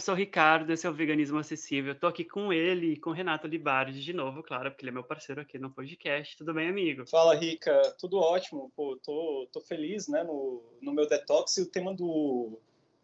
eu sou o Ricardo, esse é o Veganismo Acessível. Estou aqui com ele e com o Renato Libardi de novo, claro, porque ele é meu parceiro aqui no podcast. Tudo bem, amigo? Fala, Rica. Tudo ótimo. Pô, tô, tô feliz, né, no, no meu detox. E o tema do,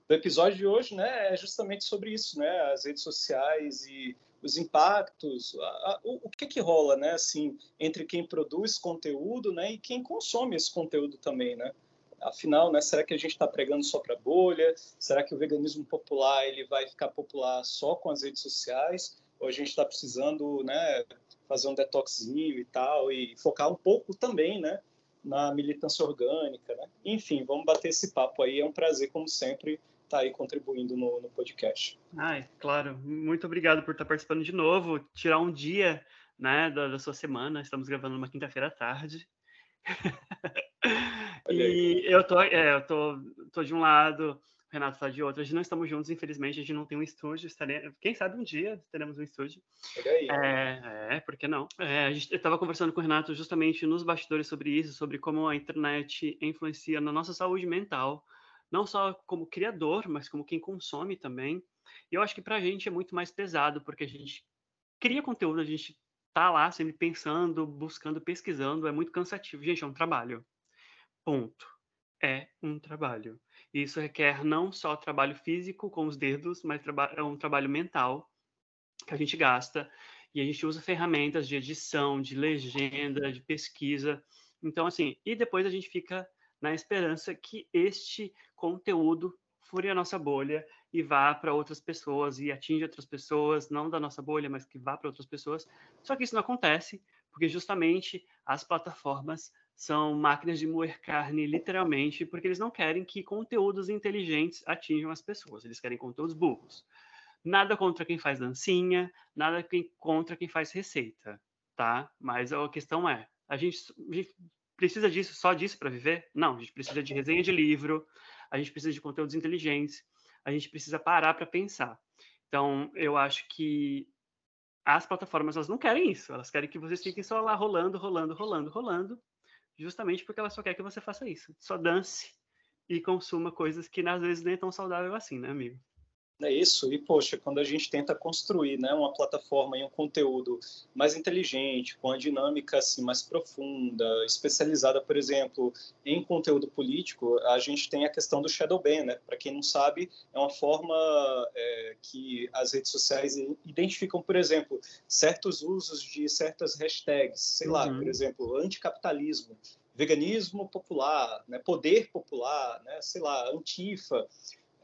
do episódio de hoje, né, é justamente sobre isso, né, as redes sociais e os impactos, a, a, o, o, que que rola, né, assim, entre quem produz conteúdo, né, e quem consome esse conteúdo também, né? Afinal, né, será que a gente está pregando só para bolha? Será que o veganismo popular ele vai ficar popular só com as redes sociais? Ou a gente está precisando, né, fazer um detoxinho e tal e focar um pouco também, né, na militância orgânica, né? Enfim, vamos bater esse papo aí. É um prazer, como sempre, estar tá aí contribuindo no, no podcast. Ai, claro. Muito obrigado por estar participando de novo. Tirar um dia, né, da, da sua semana. Estamos gravando numa quinta-feira à tarde. e eu tô, é, eu tô, tô de um lado, o Renato está de outro. A gente não estamos juntos, infelizmente, a gente não tem um estúdio. Estarei, quem sabe um dia teremos um estúdio. É, é, por que não? É, a gente estava conversando com o Renato justamente nos bastidores sobre isso, sobre como a internet influencia na nossa saúde mental, não só como criador, mas como quem consome também. E eu acho que para a gente é muito mais pesado, porque a gente cria conteúdo, a gente tá lá sempre pensando, buscando, pesquisando, é muito cansativo. Gente, é um trabalho. Ponto. É um trabalho. Isso requer não só trabalho físico com os dedos, mas é um trabalho mental que a gente gasta. E a gente usa ferramentas de edição, de legenda, de pesquisa. Então, assim, e depois a gente fica na esperança que este conteúdo fure a nossa bolha e vá para outras pessoas e atinja outras pessoas, não da nossa bolha, mas que vá para outras pessoas. Só que isso não acontece porque justamente as plataformas são máquinas de moer carne, literalmente, porque eles não querem que conteúdos inteligentes atinjam as pessoas, eles querem conteúdos burros. Nada contra quem faz dancinha, nada contra quem faz receita, tá? Mas a questão é, a gente, a gente precisa disso, só disso para viver? Não, a gente precisa de resenha de livro, a gente precisa de conteúdos inteligentes, a gente precisa parar para pensar. Então, eu acho que as plataformas elas não querem isso, elas querem que vocês fiquem só lá rolando, rolando, rolando, rolando, justamente porque elas só querem que você faça isso. Só dance e consuma coisas que às vezes nem é tão saudável assim, né, amigo? É isso, e poxa, quando a gente tenta construir né, uma plataforma e um conteúdo mais inteligente, com a dinâmica assim, mais profunda, especializada, por exemplo, em conteúdo político, a gente tem a questão do shadow ban, né? Para quem não sabe, é uma forma é, que as redes sociais identificam, por exemplo, certos usos de certas hashtags, sei uhum. lá, por exemplo, anticapitalismo, veganismo popular, né, poder popular, né, sei lá, antifa,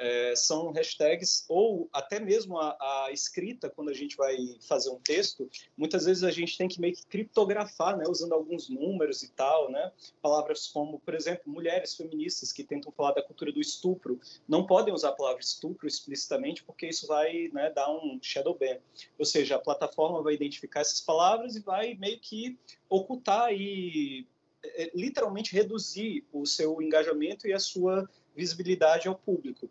é, são hashtags ou até mesmo a, a, escrita quando a gente vai fazer um texto muitas vezes a gente tem que meio que criptografar né usando alguns números e tal né palavras como por exemplo mulheres feministas que tentam falar da cultura do estupro não podem usar a palavra estupro explicitamente porque isso vai né, dar um shadow ban ou seja a plataforma vai identificar essas palavras e vai meio que ocultar e é, literalmente reduzir o seu engajamento e a sua visibilidade ao público.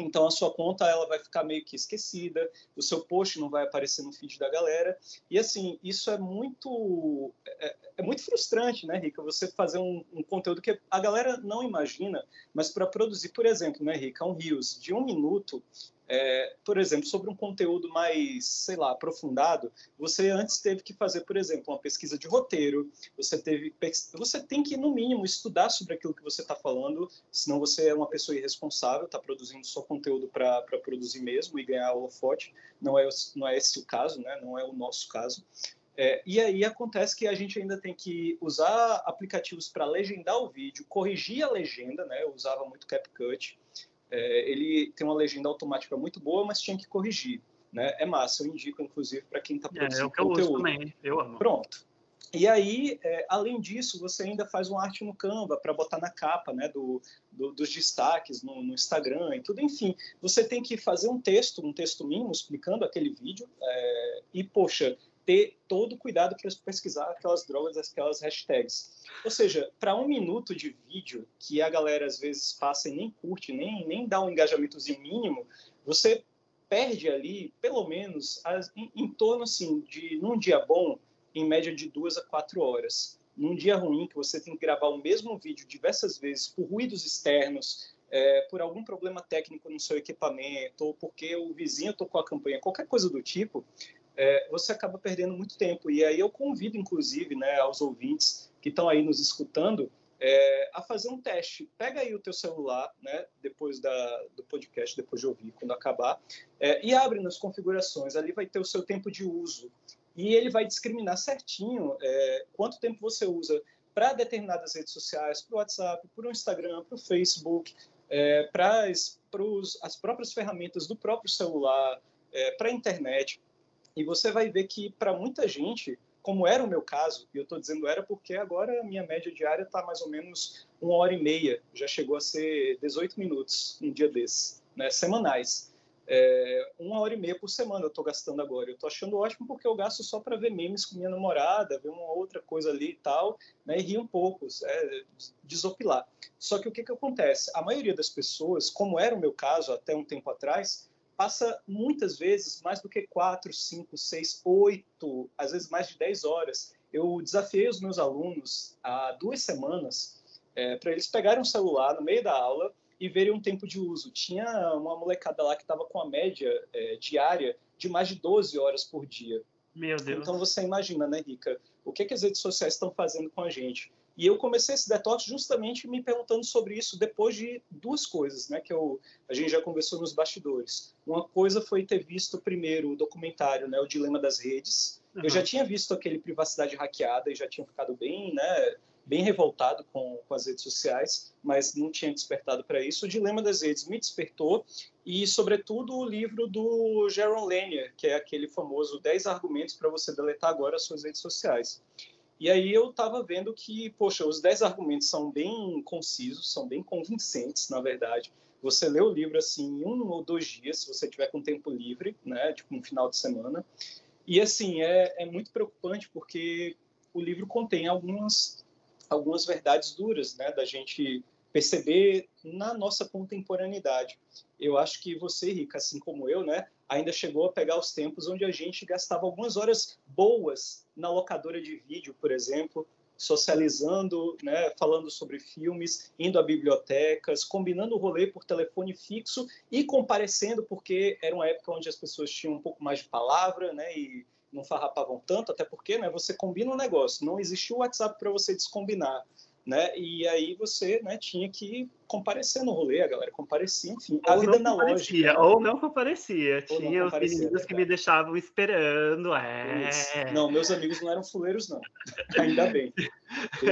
Então a sua conta ela vai ficar meio que esquecida, o seu post não vai aparecer no feed da galera. E assim, isso é muito é, é muito frustrante, né, Rica? Você fazer um, um, conteúdo que a galera não imagina, mas para produzir, por exemplo, né, Rica, um Rios de um minuto, é, por exemplo, sobre um conteúdo mais, sei lá, aprofundado, você antes teve que fazer, por exemplo, uma pesquisa de roteiro, você teve, você tem que no mínimo estudar sobre aquilo que você está falando, senão você é uma pessoa irresponsável, está produzindo só conteúdo para produzir mesmo e ganhar holofote. Não é não é esse o caso, né? Não é o nosso caso. É, e aí acontece que a gente ainda tem que usar aplicativos para legendar o vídeo, corrigir a legenda, né? Eu usava muito CapCut. É, ele tem uma legenda automática muito boa, mas tinha que corrigir. Né? É massa, eu indico, inclusive, para quem está produzindo é, é o que conteúdo. Eu uso também, eu amo. Pronto. E aí, é, além disso, você ainda faz uma arte no Canva para botar na capa né, do, do dos destaques no, no, Instagram e tudo. Enfim, você tem que fazer um texto, um texto mínimo explicando aquele vídeo. É, e, poxa, ter todo cuidado para pesquisar aquelas drogas, aquelas hashtags. Ou seja, para um minuto de vídeo que a galera às vezes passa e nem curte, nem, nem dá um engajamentozinho mínimo, você perde ali, pelo menos, as, em, em, torno assim, de, num dia bom, em média de duas a quatro horas. Num dia ruim, que você tem que gravar o mesmo vídeo diversas vezes, por ruídos externos, é, por algum problema técnico no seu equipamento, ou porque o vizinho tocou a campanha, qualquer coisa do tipo, é, você acaba perdendo muito tempo. E aí eu convido, inclusive, né, aos ouvintes que estão aí nos escutando, é, a fazer um teste. Pega aí o teu celular, né, depois da, do podcast, depois de ouvir, quando acabar, é, e abre nas configurações. Ali vai ter o seu tempo de uso. E ele vai discriminar certinho é, quanto tempo você usa para determinadas redes sociais, para o WhatsApp, para o Instagram, para o Facebook, é, para as próprias ferramentas do próprio celular, é, para a internet. E você vai ver que, para muita gente, como era o meu caso, e eu estou dizendo era porque agora a minha média diária está mais ou menos uma hora e meia, já chegou a ser 18 minutos um dia desses, né, semanais. É, uma hora e meia por semana eu estou gastando agora. Eu estou achando ótimo porque eu gasto só para ver memes com minha namorada, ver uma outra coisa ali e tal, né, e rir um pouco, é, desopilar. Só que o que, que acontece? A maioria das pessoas, como era o meu caso até um tempo atrás, passa muitas vezes mais do que quatro, cinco, seis, oito, às vezes mais de dez horas. Eu desafiei os meus alunos há duas semanas é, para eles pegarem um celular no meio da aula e verem um tempo de uso. Tinha uma molecada lá que estava com a média é, diária de mais de 12 horas por dia. Meu Deus. Então você imagina, né, Rica, o que, que as redes sociais estão fazendo com a gente? E eu comecei esse detox justamente me perguntando sobre isso depois de duas coisas, né, que eu, a gente já conversou nos bastidores. Uma coisa foi ter visto primeiro o documentário, né, o Dilema das Redes. Uhum. Eu já tinha visto aquele privacidade hackeada e já tinha ficado bem, né, bem revoltado com, com as redes sociais, mas não tinha despertado para isso. O Dilema das Redes me despertou e, sobretudo, o livro do Jaron Lanier, que é aquele famoso 10 argumentos para você deletar agora as suas redes sociais. E aí eu estava vendo que, poxa, os 10 argumentos são bem concisos, são bem convincentes, na verdade. Você lê o livro assim em um ou dois dias, se você tiver com tempo livre, né, tipo um final de semana. E assim, é, é muito preocupante porque o livro contém algumas algumas verdades duras, né, da gente perceber na nossa contemporaneidade. Eu acho que você, Rica, assim como eu, né, ainda chegou a pegar os tempos onde a gente gastava algumas horas boas na locadora de vídeo, por exemplo, socializando, né, falando sobre filmes, indo a bibliotecas, combinando o rolê por telefone fixo e comparecendo, porque era uma época onde as pessoas tinham um pouco mais de palavra, né, e não farrapavam tanto, até porque né, você combina um negócio, não existiu o WhatsApp para você descombinar. Né? E aí você né, tinha que comparecer no rolê, a galera comparecia, enfim, a ou vida na loja. Ou não comparecia, ou tinha não os meninos que me deixavam esperando, é. Não, meus amigos não eram fuleiros, não. Ainda bem.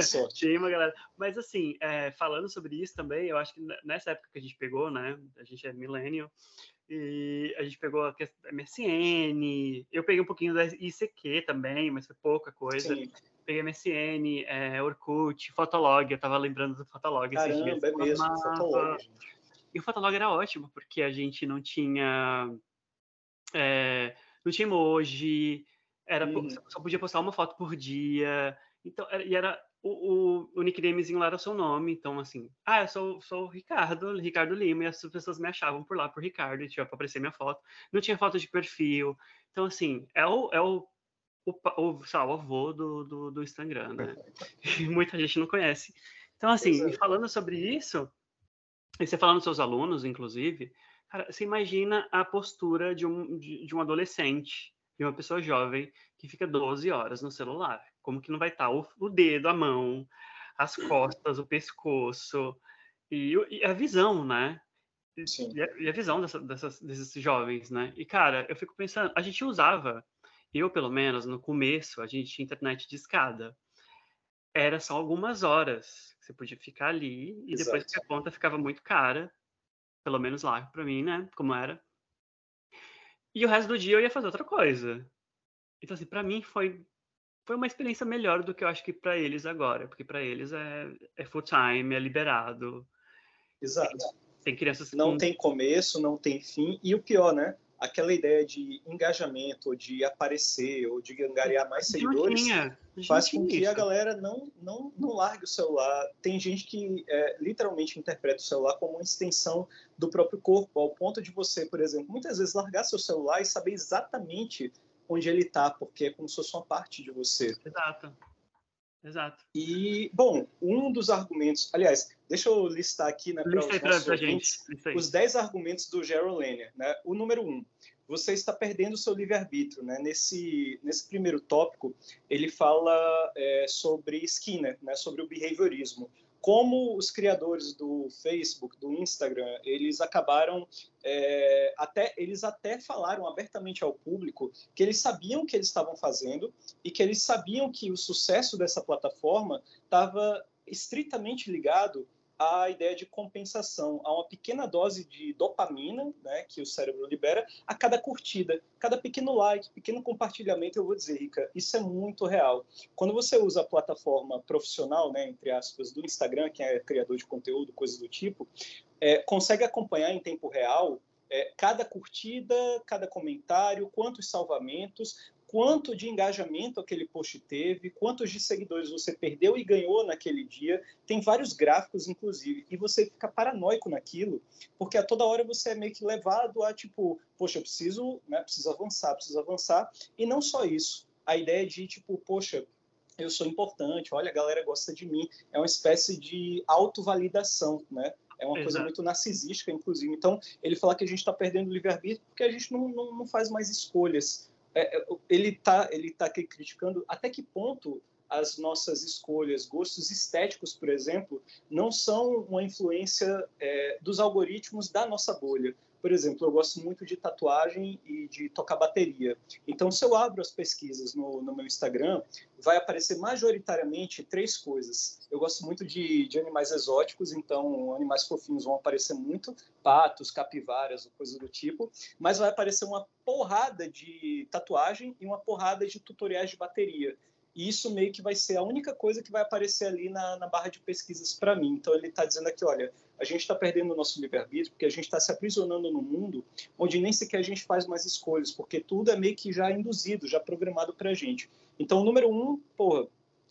sorte. Tinha uma galera. Mas assim, é, falando sobre isso também, eu acho que nessa época que a gente pegou, né? A gente é millennial, e a gente pegou a MSN, eu peguei um pouquinho da ICQ também, mas foi pouca coisa. Sim. Peguei MSN, é, Orkut, Fotolog, eu tava lembrando do Fotolog Caramba, esses dias. é mesmo, Fotolog. E o Fotolog era ótimo, porque a gente não tinha... É, não tinha emoji, era, uhum. só podia postar uma foto por dia, então, era, e era o, o, o nicknamezinho lá era o seu nome, então assim, ah, eu sou, sou o Ricardo, Ricardo Lima, e as pessoas me achavam por lá por Ricardo, e tinha para aparecer minha foto. Não tinha foto de perfil. Então, assim, é o, é o, o, o, sabe, o avô do, do, do Instagram, né? E muita gente não conhece. Então, assim, falando sobre isso, e você falando dos seus alunos, inclusive, cara, você imagina a postura de um, de, de um adolescente, de uma pessoa jovem, que fica 12 horas no celular como que não vai estar tá o, o dedo, a mão, as costas, o pescoço e, e a visão, né? E a, e a, visão dessa, dessas, desses jovens, né? E, cara, eu fico pensando, a gente usava, eu pelo menos, no começo, a gente tinha internet de escada. Era só algumas horas que você podia ficar ali, e Exato. depois que a conta ficava muito cara, pelo menos lá para mim, né? Como era. E o resto do dia eu ia fazer outra coisa. Então, assim, para mim foi foi uma experiência melhor do que eu acho que para eles agora, porque para eles é, é full time, é liberado. Exato. Tem crianças não com... tem começo, não tem fim e o pior, né? Aquela ideia de engajamento, de aparecer ou de angariar mais seguidores faz com que isso. a galera não, não, não largue o celular. Tem gente que é, literalmente interpreta o celular como uma extensão do próprio corpo, ao ponto de você, por exemplo, muitas vezes largar seu celular e saber exatamente onde ele está, porque é como se fosse uma parte de você. Exato. Exato. E, bom, um dos argumentos, aliás, deixa eu listar aqui né, para os nossos ouvintes, os 10 argumentos do Gerald Lanier. Né? O número um, você está perdendo o seu livre-arbítrio. Né? Nesse, nesse primeiro tópico, ele fala é, sobre Skinner, né? sobre o behaviorismo como os criadores do Facebook, do Instagram, eles acabaram é, até eles até falaram abertamente ao público que eles sabiam o que eles estavam fazendo e que eles sabiam que o sucesso dessa plataforma estava estritamente ligado a ideia de compensação, a uma pequena dose de dopamina, né, que o cérebro libera a cada curtida, cada pequeno like, pequeno compartilhamento, eu vou dizer, Rica, isso é muito real. Quando você usa a plataforma profissional, né, entre aspas, do Instagram, que é criador de conteúdo, coisas do tipo, é, consegue acompanhar em tempo real é, cada curtida, cada comentário, quantos salvamentos, quanto de engajamento aquele post teve, quantos de seguidores você perdeu e ganhou naquele dia. Tem vários gráficos, inclusive, e você fica paranoico naquilo, porque a toda hora você é meio que levado a tipo, poxa, eu preciso, né, preciso avançar, preciso avançar. E não só isso, a ideia de tipo, poxa, eu sou importante, olha, a galera gosta de mim. É uma espécie de autovalidação, né? É uma Exato. coisa muito narcisística, inclusive. Então, ele fala que a gente está perdendo o livre-arbítrio porque a gente não, não, não faz mais escolhas ele está ele tá aqui criticando até que ponto as nossas escolhas, gostos estéticos, por exemplo, não são uma influência é, dos algoritmos da nossa bolha. Por exemplo, eu gosto muito de tatuagem e de tocar bateria. Então, se eu abro as pesquisas no, no meu Instagram, vai aparecer majoritariamente três coisas. Eu gosto muito de, de, animais exóticos, então animais fofinhos vão aparecer muito, patos, capivaras, coisas do tipo, mas vai aparecer uma porrada de tatuagem e uma porrada de tutoriais de bateria. E isso meio que vai ser a única coisa que vai aparecer ali na, na barra de pesquisas para mim. Então ele está dizendo aqui, olha, a gente está perdendo o nosso livre-arbítrio porque a gente está se aprisionando no mundo onde nem sequer a gente faz mais escolhas, porque tudo é meio que já induzido, já programado para a gente. Então, o número um, porra,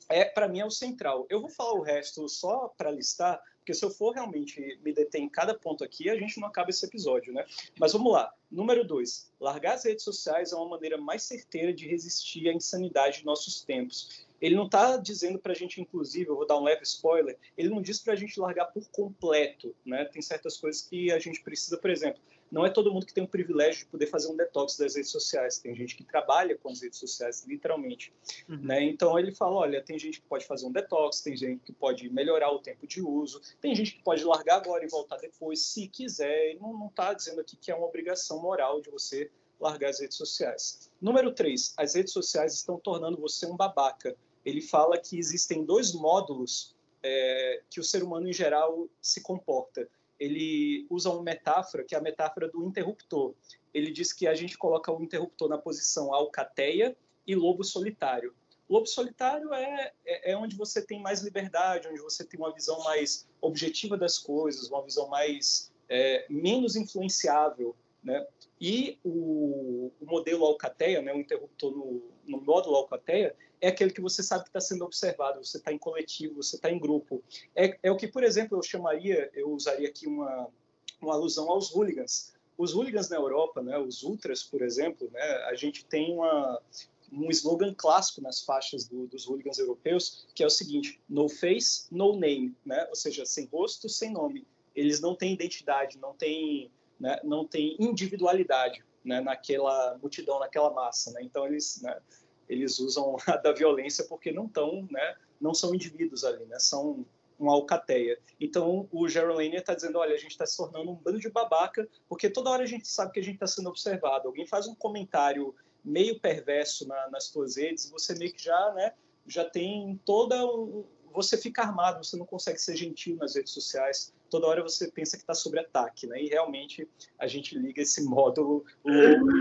é para mim é o central. Eu vou falar o resto só para listar, porque se eu for realmente me deter em cada ponto aqui, a gente não acaba esse episódio, né? Mas vamos lá. Número dois, largar as redes sociais é uma maneira mais certeira de resistir à insanidade de nossos tempos. Ele não está dizendo para a gente, inclusive, eu vou dar um leve spoiler, ele não diz para a gente largar por completo, né? Tem certas coisas que a gente precisa, por exemplo, não é todo mundo que tem o privilégio de poder fazer um detox das redes sociais. Tem gente que trabalha com as redes sociais, literalmente. Uhum. Né? Então ele fala: olha, tem gente que pode fazer um detox, tem gente que pode melhorar o tempo de uso, tem gente que pode largar agora e voltar depois, se quiser. Ele não está dizendo aqui que é uma obrigação moral de você largar as redes sociais. Número 3, as redes sociais estão tornando você um babaca. Ele fala que existem dois módulos é, que o ser humano em geral se comporta ele usa uma metáfora, que é a metáfora do interruptor. Ele diz que a gente coloca o interruptor na posição alcateia e lobo solitário. Lobo solitário é, é, é, onde você tem mais liberdade, onde você tem uma visão mais objetiva das coisas, uma visão mais é, menos influenciável, né? E o, o modelo alcateia, né, o interruptor no, no módulo alcateia, é aquele que você sabe que está sendo observado, você está em coletivo, você está em grupo. É, é o que, por exemplo, eu chamaria, eu usaria aqui uma, uma alusão aos hooligans. Os hooligans na Europa, né, os ultras, por exemplo, né, a gente tem uma, um slogan clássico nas faixas do, dos hooligans europeus, que é o seguinte: no face, no name, né? ou seja, sem rosto, sem nome. Eles não têm identidade, não têm, né, não têm individualidade né, naquela multidão, naquela massa. Né? Então, eles, né, eles usam a da violência porque não estão, né, não são indivíduos ali, né, são uma alcateia. Então, o Gerald está dizendo, olha, a gente está se tornando um bando de babaca, porque toda hora a gente sabe que a gente está sendo observado. Alguém faz um comentário meio perverso na, nas suas redes, você meio que já, né, já tem toda você fica armado, você não consegue ser gentil nas redes sociais. Toda hora você pensa que está sob ataque, né? E realmente a gente liga esse módulo,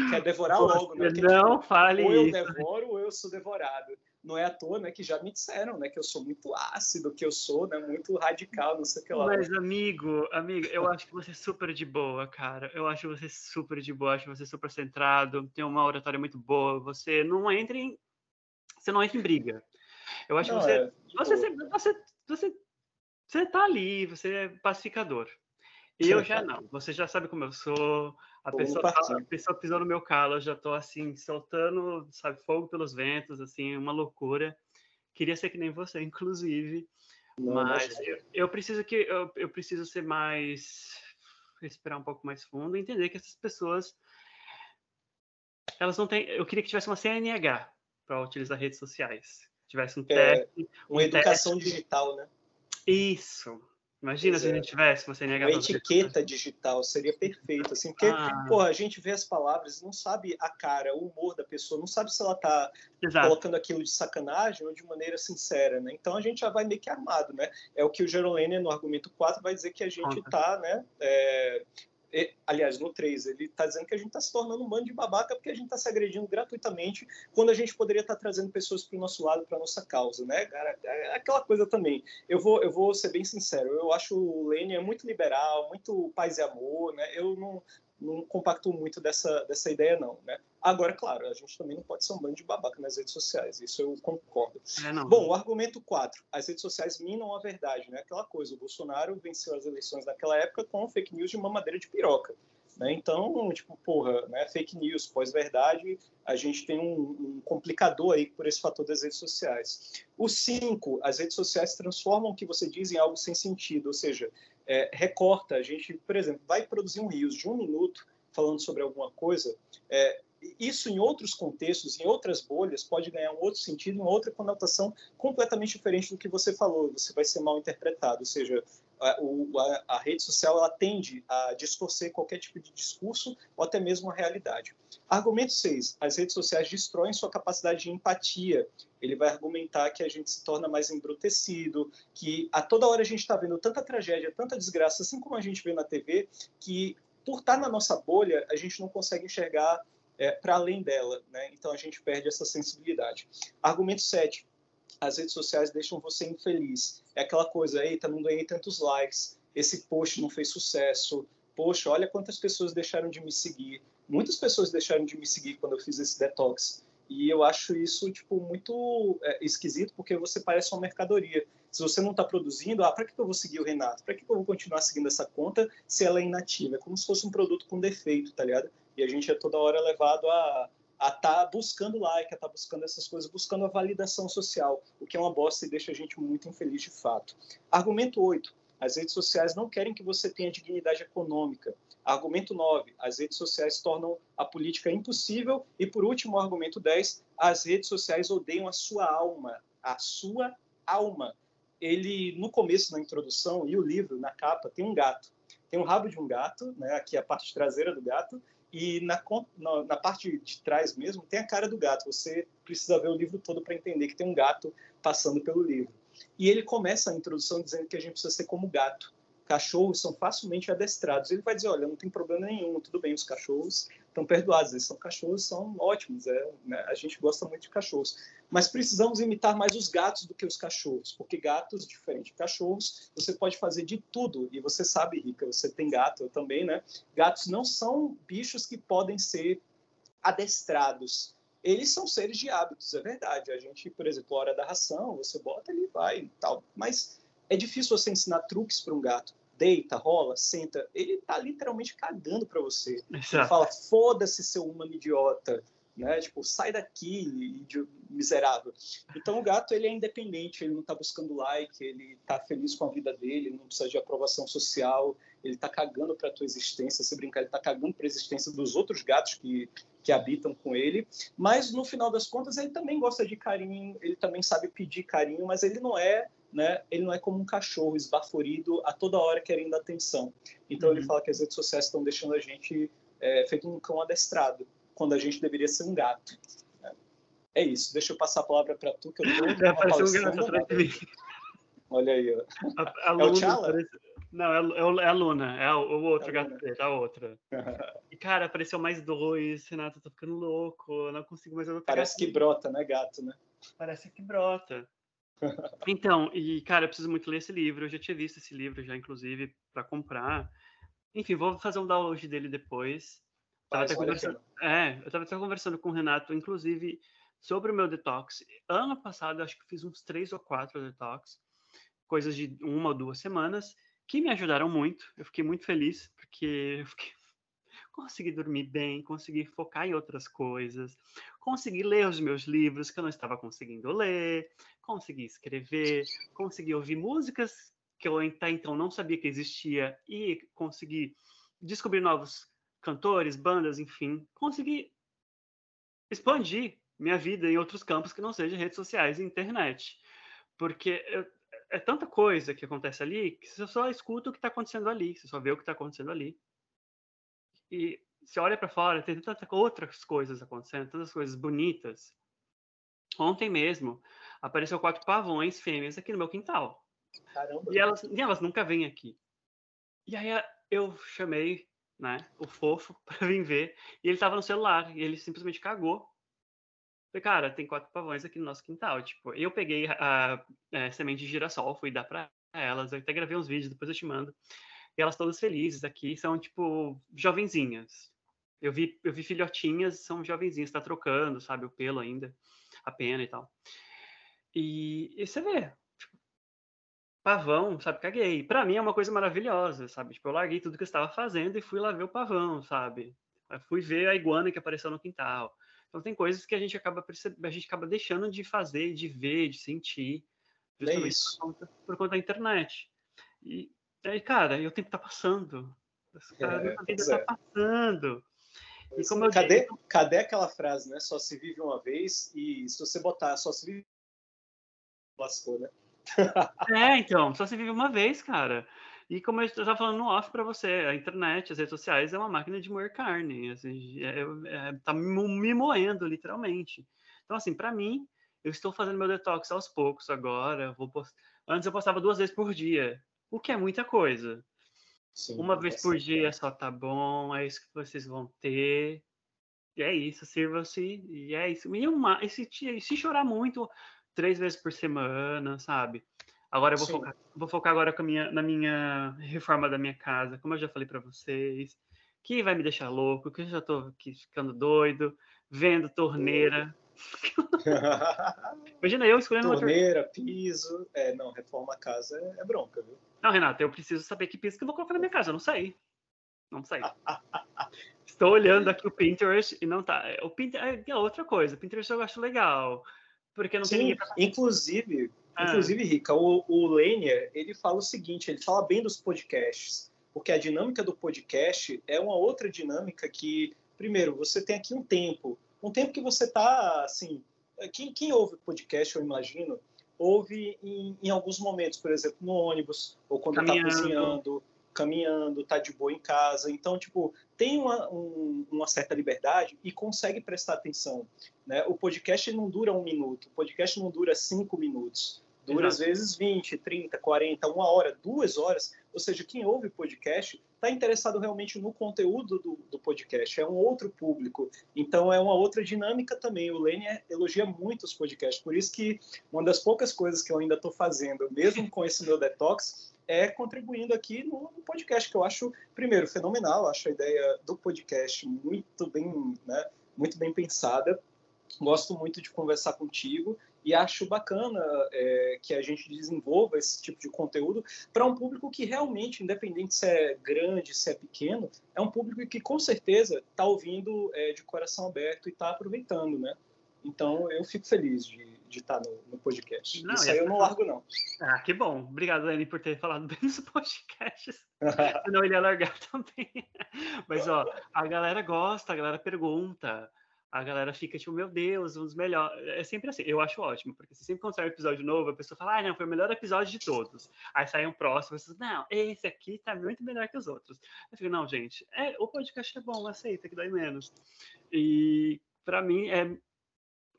quer devorar logo, né? Porque, não tipo, fale ou eu devoro ou eu sou devorado. Não é à toa, né? Que já me disseram, né? Que eu sou muito ácido, que eu sou, né? Muito radical, não sei o que lá. Mas amigo, amigo, eu acho que você é super de boa, cara. Eu acho você super de boa, acho você super centrado, tem uma oratória muito boa. Você não entra em, você não entra em briga. Eu acho não, que você, é, tipo... você, você, você, você tá ali, você é pacificador. E eu já não. Você já sabe como eu sou. A pessoa, tá, a pessoa pisou no meu calo, eu já tô assim, soltando, sabe, fogo pelos ventos, assim, uma loucura. Queria ser que nem você, inclusive. Não, mas eu, eu, preciso que eu, eu preciso ser mais respirar um pouco mais fundo e entender que essas pessoas elas não têm. Eu queria que tivesse uma CNH para utilizar redes sociais. Tivesse um é, teste. Uma um educação teste. digital, né? Isso. Imagina se a gente tivesse uma CNH. Uma etiqueta digital seria perfeito, assim, porque ah. pô, a gente vê as palavras, não sabe a cara, o humor da pessoa, não sabe se ela está colocando aquilo de sacanagem ou de maneira sincera, né? Então a gente já vai meio que armado, né? É o que o Gerolene no argumento 4 vai dizer que a gente está, né? É, aliás, no 3, ele está dizendo que a gente está se tornando um bando de babaca porque a gente está se agredindo gratuitamente quando a gente poderia estar tá trazendo pessoas para o nosso lado, para a nossa causa, né, cara? É aquela coisa também. Eu vou, eu vou ser bem sincero, eu acho o Lênin é muito liberal, muito paz e amor, né? Eu não, não compacto muito dessa, dessa ideia, não. Né? Agora, claro, a gente também não pode ser um bando de babaca nas redes sociais, isso eu concordo. É, Bom, o argumento 4, as redes sociais minam a verdade, né? Aquela coisa, o Bolsonaro venceu as eleições naquela época com fake news de uma madeira de piroca. Né? Então, tipo, porra, né? fake news, pós-verdade, a gente tem um, um, complicador aí por esse fator das redes sociais. O 5, as redes sociais transformam o que você diz em algo sem sentido, ou seja, é, recorta, a gente, por exemplo, vai produzir um rios de um minuto falando sobre alguma coisa, é, isso em outros contextos, em outras bolhas, pode ganhar um outro sentido, uma outra conotação completamente diferente do que você falou. Você vai ser mal interpretado, ou seja, a, a, a, rede social ela tende a distorcer qualquer tipo de discurso ou até mesmo a realidade. Argumento 6. As redes sociais destroem sua capacidade de empatia. Ele vai argumentar que a gente se torna mais embrutecido, que a toda hora a gente está vendo tanta tragédia, tanta desgraça, assim como a gente vê na TV, que por estar na nossa bolha, a gente não consegue enxergar é, para além dela. Né? Então a gente perde essa sensibilidade. Argumento 7 as redes sociais deixam você infeliz. É aquela coisa, eita, não ganhei tantos likes, esse post não fez sucesso, poxa, olha quantas pessoas deixaram de me seguir. Muitas pessoas deixaram de me seguir quando eu fiz esse detox. E eu acho isso tipo muito é, esquisito porque você parece uma mercadoria. Se você não está produzindo, ah, para que eu vou seguir o Renato? Para que eu vou continuar seguindo essa conta se ela é inativa? É como se fosse um produto com defeito, tá ligado? E a gente é toda hora levado a, a tá buscando like, a tá buscando essas coisas, buscando a validação social, o que é uma bosta e deixa a gente muito infeliz de fato. Argumento 8. As redes sociais não querem que você tenha dignidade econômica. Argumento 9. As redes sociais tornam a política impossível. E, por último, argumento 10. As redes sociais odeiam a sua alma. A sua alma. Ele, no começo, na introdução, e o livro, na capa, tem um gato. Tem um rabo de um gato, né, aqui a parte traseira do gato, e na, na, parte de trás mesmo tem a cara do gato. Você precisa ver o livro todo para entender que tem um gato passando pelo livro. E ele começa a introdução dizendo que a gente precisa ser como gato. Cachorros são facilmente adestrados. Ele vai dizer: olha, não tem problema nenhum, tudo bem, os cachorros estão perdoados. Eles são cachorros, são ótimos. É, né? A gente gosta muito de cachorros mas precisamos imitar mais os gatos do que os cachorros, porque gatos, diferente de cachorros, você pode fazer de tudo. E você sabe, Rica, você tem gato, eu também, né? Gatos não são bichos que podem ser adestrados. Eles são seres de hábitos, é verdade. A gente, por exemplo, a hora da ração, você bota, ele vai e tal. Mas é difícil você ensinar truques para um gato deita, rola, senta, ele tá literalmente cagando para você. Exato. Ele fala, foda-se, seu humano idiota né? Tipo, sai daqui, miserável. Então o gato ele é independente, ele não está buscando like, ele está feliz com a vida dele, ele não precisa de aprovação social, ele está cagando para a tua existência, se brincar, ele está cagando para a existência dos outros gatos que, que habitam com ele. Mas no final das contas ele também gosta de carinho, ele também sabe pedir carinho, mas ele não é né, ele não é como um cachorro esbaforido a toda hora querendo atenção. Então uhum. ele fala que as redes sociais estão deixando a gente é, feito um cão adestrado quando a gente deveria ser um gato. É isso. Deixa eu passar a palavra para tu, que eu tô Já apareceu um gato atrás de mim. Olha aí, ó. A, a é o Tchala? Parece... Não, é, é, a Luna, é o, o outro é gato dele, a outra. e, cara, apareceu mais dois, Renato, eu tô ficando louco, eu não consigo mais adotar. Parece que brota, né, gato, né? Parece que brota. Então, e, cara, eu preciso muito ler esse livro, eu já tinha visto esse livro já, inclusive, para comprar. Enfim, vou fazer um download dele depois. Tava até conversando, é, eu estava até conversando com o Renato, inclusive, sobre o meu detox. Ano passado, acho que fiz uns três ou quatro detox, coisas de uma ou duas semanas, que me ajudaram muito. Eu fiquei muito feliz, porque eu fiquei... consegui dormir bem, consegui focar em outras coisas, consegui ler os meus livros que eu não estava conseguindo ler, consegui escrever, consegui ouvir músicas que eu até então não sabia que existia e consegui descobrir novos cantores, bandas, enfim, consegui expandir minha vida em outros campos que não sejam redes sociais e internet. Porque eu, é tanta coisa que acontece ali que você só escuta o que está acontecendo ali, você só vê o que está acontecendo ali. E você olha para fora, tem tantas outras coisas acontecendo, tantas coisas bonitas. Ontem mesmo apareceu quatro pavões fêmeas aqui no meu quintal. Caramba. E elas, e elas nunca vêm aqui. E aí eu chamei, né, o fofo para vir ver, e ele estava no celular, e ele simplesmente cagou Falei, cara, tem quatro pavões aqui no nosso quintal. Tipo, eu peguei a, a, é, semente de girassol, fui dar para elas, eu até gravei uns vídeos, depois eu te mando. E elas todas felizes aqui, são, tipo, jovenzinhas. Eu vi, eu vi filhotinhas, são jovenzinhas, tá trocando, sabe, o pelo ainda, a pena e tal. E, e você vê, tipo, pavão, sabe, caguei. Para mim é uma coisa maravilhosa, sabe? Tipo, eu larguei tudo que eu estava fazendo e fui lá ver o pavão, sabe? Eu fui ver a iguana que apareceu no quintal. Então tem coisas que a gente acaba a gente acaba deixando de fazer, de ver, de sentir, é justamente é por, conta, por, conta, da internet. E aí, cara, o tempo tá passando. Cara, é, a vida tá é. passando. E como eu cadê, digo, cadê aquela frase, né? Só se vive uma vez e se você botar só se vive lascou, né? é, então, só se vive uma vez, cara. E como eu estava falando no off para você, a internet, as redes sociais é uma máquina de moer carne, assim, é, é, tá me moendo literalmente. Então, assim, para mim, eu estou fazendo meu detox aos poucos agora. Vou post... Antes eu postava duas vezes por dia, o que é muita coisa. Sim, uma vez por dia só tá bom, é isso que vocês vão ter. E é isso, sirva-se, e é isso. E, uma, e se, se chorar muito, três vezes por semana, sabe? Agora eu vou focar, vou focar agora minha, na minha reforma da minha casa, como eu já falei para vocês, que vai me deixar louco, que eu já tô aqui ficando doido, vendo torneira. Imagina eu escolhendo torneira, uma piso. É, não, reforma a casa é, é, bronca, viu? Não, Renato, eu preciso saber que piso que eu vou colocar na minha casa, eu não sei. Não sei. Estou olhando aqui o Pinterest e não tá. O Pinterest é outra coisa. O Pinterest eu acho legal. Porque não Sim, tem pra... inclusive, ah. inclusive, Rica, o, o Lênia, ele fala o seguinte, ele fala bem dos podcasts, porque a dinâmica do podcast é uma outra dinâmica que, primeiro, você tem aqui um tempo, um tempo que você está, assim, quem, quem ouve podcast, eu imagino, ouve em, em, alguns momentos, por exemplo, no ônibus, ou quando está cozinhando, caminhando, tá de boa em casa. Então, tipo, tem uma, um, uma certa liberdade e consegue prestar atenção. Né? O podcast não dura um minuto, o podcast não dura cinco minutos. Dura Exato. às vezes 20, 30, 40, uma hora, duas horas. Ou seja, quem ouve podcast está interessado realmente no conteúdo do, do, podcast, é um outro público. Então é uma outra dinâmica também. O Lênin elogia muito os podcasts, por isso que uma das poucas coisas que eu ainda estou fazendo, mesmo com esse meu detox, é contribuindo aqui no, podcast, que eu acho, primeiro, fenomenal, acho a ideia do podcast muito bem, né, muito bem pensada. Gosto muito de conversar contigo e acho bacana é, que a gente desenvolva esse tipo de conteúdo para um público que realmente, independente se é grande, se é pequeno, é um público que com certeza está ouvindo é, de coração aberto e está aproveitando, né? Então eu fico feliz de, de estar tá no, no podcast. Não, Isso aí eu não largo, não. Ah, que bom. Obrigado, Dani, por ter falado bem nos podcasts. Senão ele ia largar também. Mas, ó, a galera gosta, a galera pergunta a galera fica tipo, meu Deus, um dos melhores. É sempre assim, eu acho ótimo, porque se sempre quando sai um episódio novo, a pessoa fala, ah, não, foi o melhor episódio de todos. Aí sai um próximo, você não, esse aqui tá muito melhor que os outros. Eu fico, não, gente, é, o podcast é bom, aceita que dói menos. E para mim é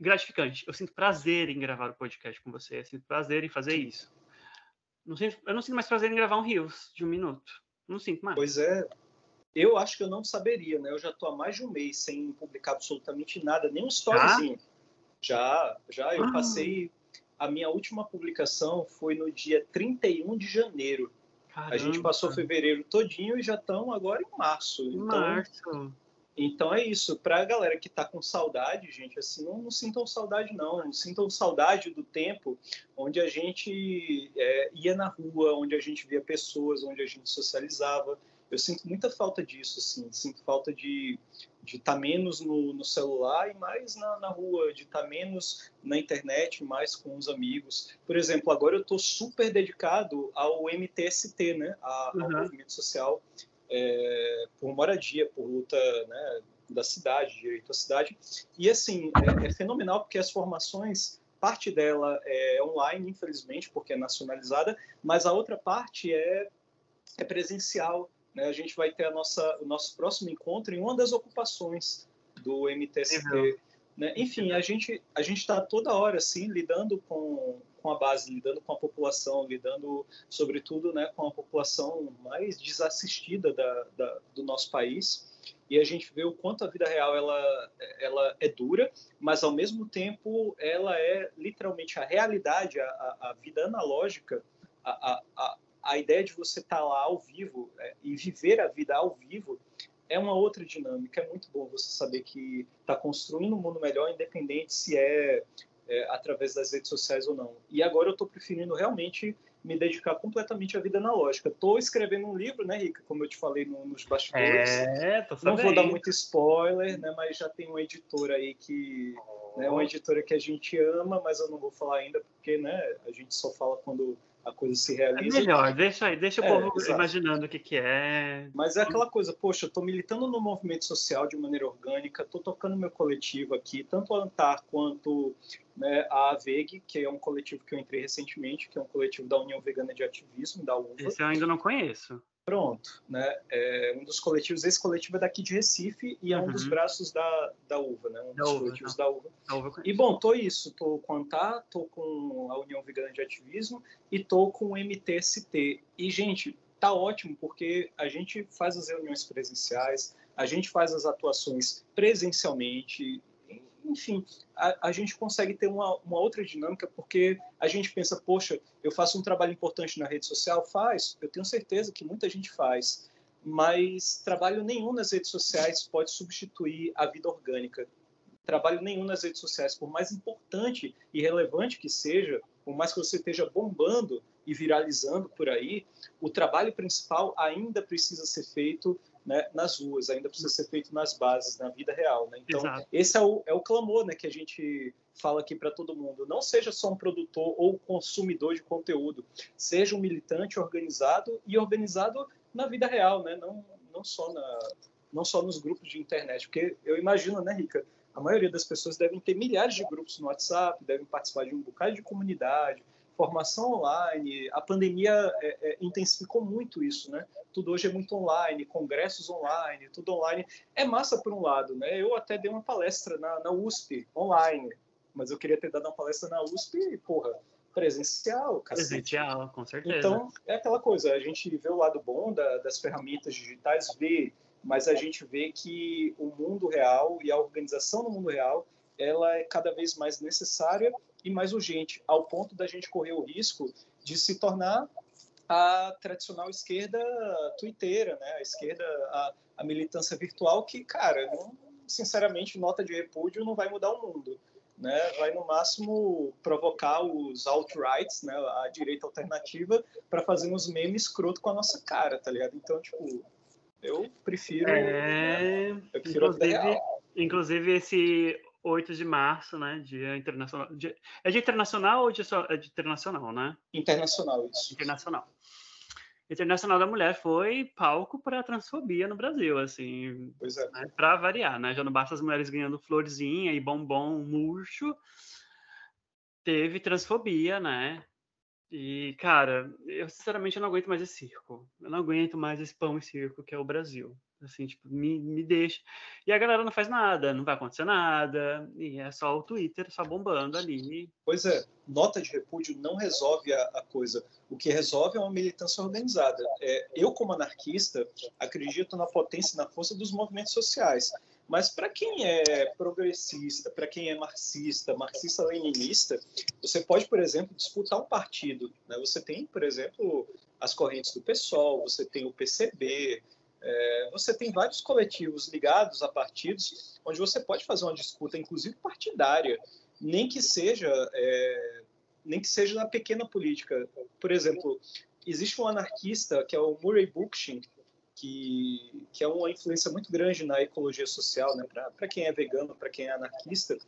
gratificante. Eu sinto prazer em gravar o podcast com você, eu sinto prazer em fazer isso. Não sinto, eu não sinto mais prazer em gravar um Rios de um minuto. Não sinto mais. Pois é, eu acho que eu não saberia, né? Eu já estou há mais de um mês sem publicar absolutamente nada, nem um storyzinho. Ah? Já, já. Eu ah. passei. A minha última publicação foi no dia 31 de janeiro. Caramba. A gente passou fevereiro todinho e já estão agora em março. Então, março. Então é isso. Para a galera que está com saudade, gente, assim, não, não, sintam saudade, não. Não sintam saudade do tempo onde a gente é, ia na rua, onde a gente via pessoas, onde a gente socializava eu sinto muita falta disso, assim, sinto falta de, estar tá menos no, no, celular e mais na, na rua, de estar tá menos na internet, mais com os amigos. Por exemplo, agora eu estou super dedicado ao MTST, né, a, uhum. ao movimento social é, por moradia, por luta né, da cidade, direito à cidade. E assim, é, é fenomenal porque as formações parte dela é online, infelizmente, porque é nacionalizada, mas a outra parte é, é presencial. Né? A gente vai ter a nossa, o nosso próximo encontro em uma das ocupações do MTST. Uhum. Né? Enfim, a gente a gente está toda hora assim lidando com, com a base, lidando com a população, lidando sobretudo né, com a população mais desassistida da, da, do nosso país e a gente vê o quanto a vida real ela, ela é dura, mas ao mesmo tempo ela é literalmente a realidade, a, a vida analógica, a, a, a ideia de você estar tá lá ao vivo é, e viver a vida ao vivo é uma outra dinâmica. É muito bom você saber que está construindo um mundo melhor, independente se é, é, através das redes sociais ou não. E agora eu estou preferindo realmente me dedicar completamente à vida analógica. Estou escrevendo um livro, né, Rica? Como eu te falei no, nos bastidores. É, tô sabendo. Não vou dar muito spoiler, né? Mas já tem uma editora aí que, oh. né, uma editora que a gente ama, mas eu não vou falar ainda porque, né, a gente só fala quando a coisa se realiza. É melhor, deixa aí, deixa o é, povo exato. imaginando o que, que é. Mas é aquela coisa, poxa, eu tô militando no movimento social de maneira orgânica, tô tocando meu coletivo aqui, tanto a Antar quanto né, a AVEG, que é um coletivo que eu entrei recentemente, que é um coletivo da União Vegana de Ativismo, da UVA. Esse eu ainda não conheço. Pronto, né? É um dos coletivos, esse coletivo é daqui de Recife e é uhum. um dos uhum. braços da, da UVA, né? Um da dos UVA, coletivos tá. da UVA. Da UVA e bom, tô isso, tô com a ANTAR, tô com a União Vegana de Ativismo e tô com o MTST. E, gente, tá ótimo, porque a gente faz as reuniões presenciais, a gente faz as atuações presencialmente, enfim, a, a, gente consegue ter uma, uma, outra dinâmica, porque a gente pensa, poxa, eu faço um trabalho importante na rede social? Faz, eu tenho certeza que muita gente faz, mas trabalho nenhum nas redes sociais pode substituir a vida orgânica. Trabalho nenhum nas redes sociais, por mais importante e relevante que seja, por mais que você esteja bombando e viralizando por aí, o trabalho principal ainda precisa ser feito né, nas ruas, ainda precisa ser feito nas bases, na vida real. Né? Então, Exato. esse é o, é o clamor né, que a gente fala aqui para todo mundo. Não seja só um produtor ou consumidor de conteúdo, seja um militante organizado e organizado na vida real, né? não, não, só na, não só nos grupos de internet. Porque eu imagino, né, Rica? A maioria das pessoas devem ter milhares de grupos no WhatsApp, devem participar de um bocado de comunidade, formação online, a pandemia é, é, intensificou muito isso, né? Tudo hoje é muito online, congressos online, tudo online. É massa por um lado, né? Eu até dei uma palestra na, na USP online, mas eu queria ter dado uma palestra na USP, e, porra, presencial, cacete. Presencial, com certeza. Então, é aquela coisa, a gente vê o lado bom da, das ferramentas digitais, vê, mas a gente vê que o mundo real e a organização no mundo real, ela é cada vez mais necessária e mais urgente, ao ponto da gente correr o risco de se tornar a tradicional esquerda twitteira, né? a esquerda, a, a militância virtual, que, cara, não, sinceramente, nota de repúdio não vai mudar o mundo. Né? Vai, no máximo, provocar os alt-rights, né? a direita alternativa, para fazer uns memes escroto com a nossa cara, tá ligado? Então, tipo, eu prefiro. É... Eu prefiro inclusive, inclusive, esse 8 de março, né? Dia internacional. Dia, é dia internacional ou dia só, é dia internacional, né? Internacional, isso. Internacional. Internacional da Mulher foi palco para a transfobia no Brasil, assim. Pois é. Né, para variar, né? Já não basta as mulheres ganhando florzinha e bombom murcho. Teve transfobia, né? E, cara, eu sinceramente não aguento mais esse circo. Eu não aguento mais esse pão e circo que é o Brasil. Assim, tipo, me, me deixa. E a galera não faz nada, não vai acontecer nada, e é só o Twitter só bombando ali. Pois é, nota de repúdio não resolve a, a coisa. O que resolve é uma militância organizada. É, eu, como anarquista, acredito na potência e na força dos movimentos sociais. Mas para quem é progressista, para quem é marxista, marxista-leninista, você pode, por exemplo, disputar um partido. Né? Você tem, por exemplo, as correntes do PSOL, você tem o PCB, é, você tem vários coletivos ligados a partidos, onde você pode fazer uma disputa, inclusive partidária, nem que seja é, nem que seja na pequena política. Por exemplo, existe um anarquista que é o Murray Bookchin, que, que é uma influência muito grande na ecologia social, né? para quem é vegano, para quem é anarquista.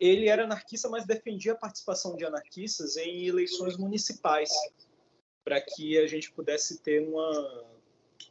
Ele era anarquista, mas defendia a participação de anarquistas em eleições municipais, para que a gente pudesse ter uma,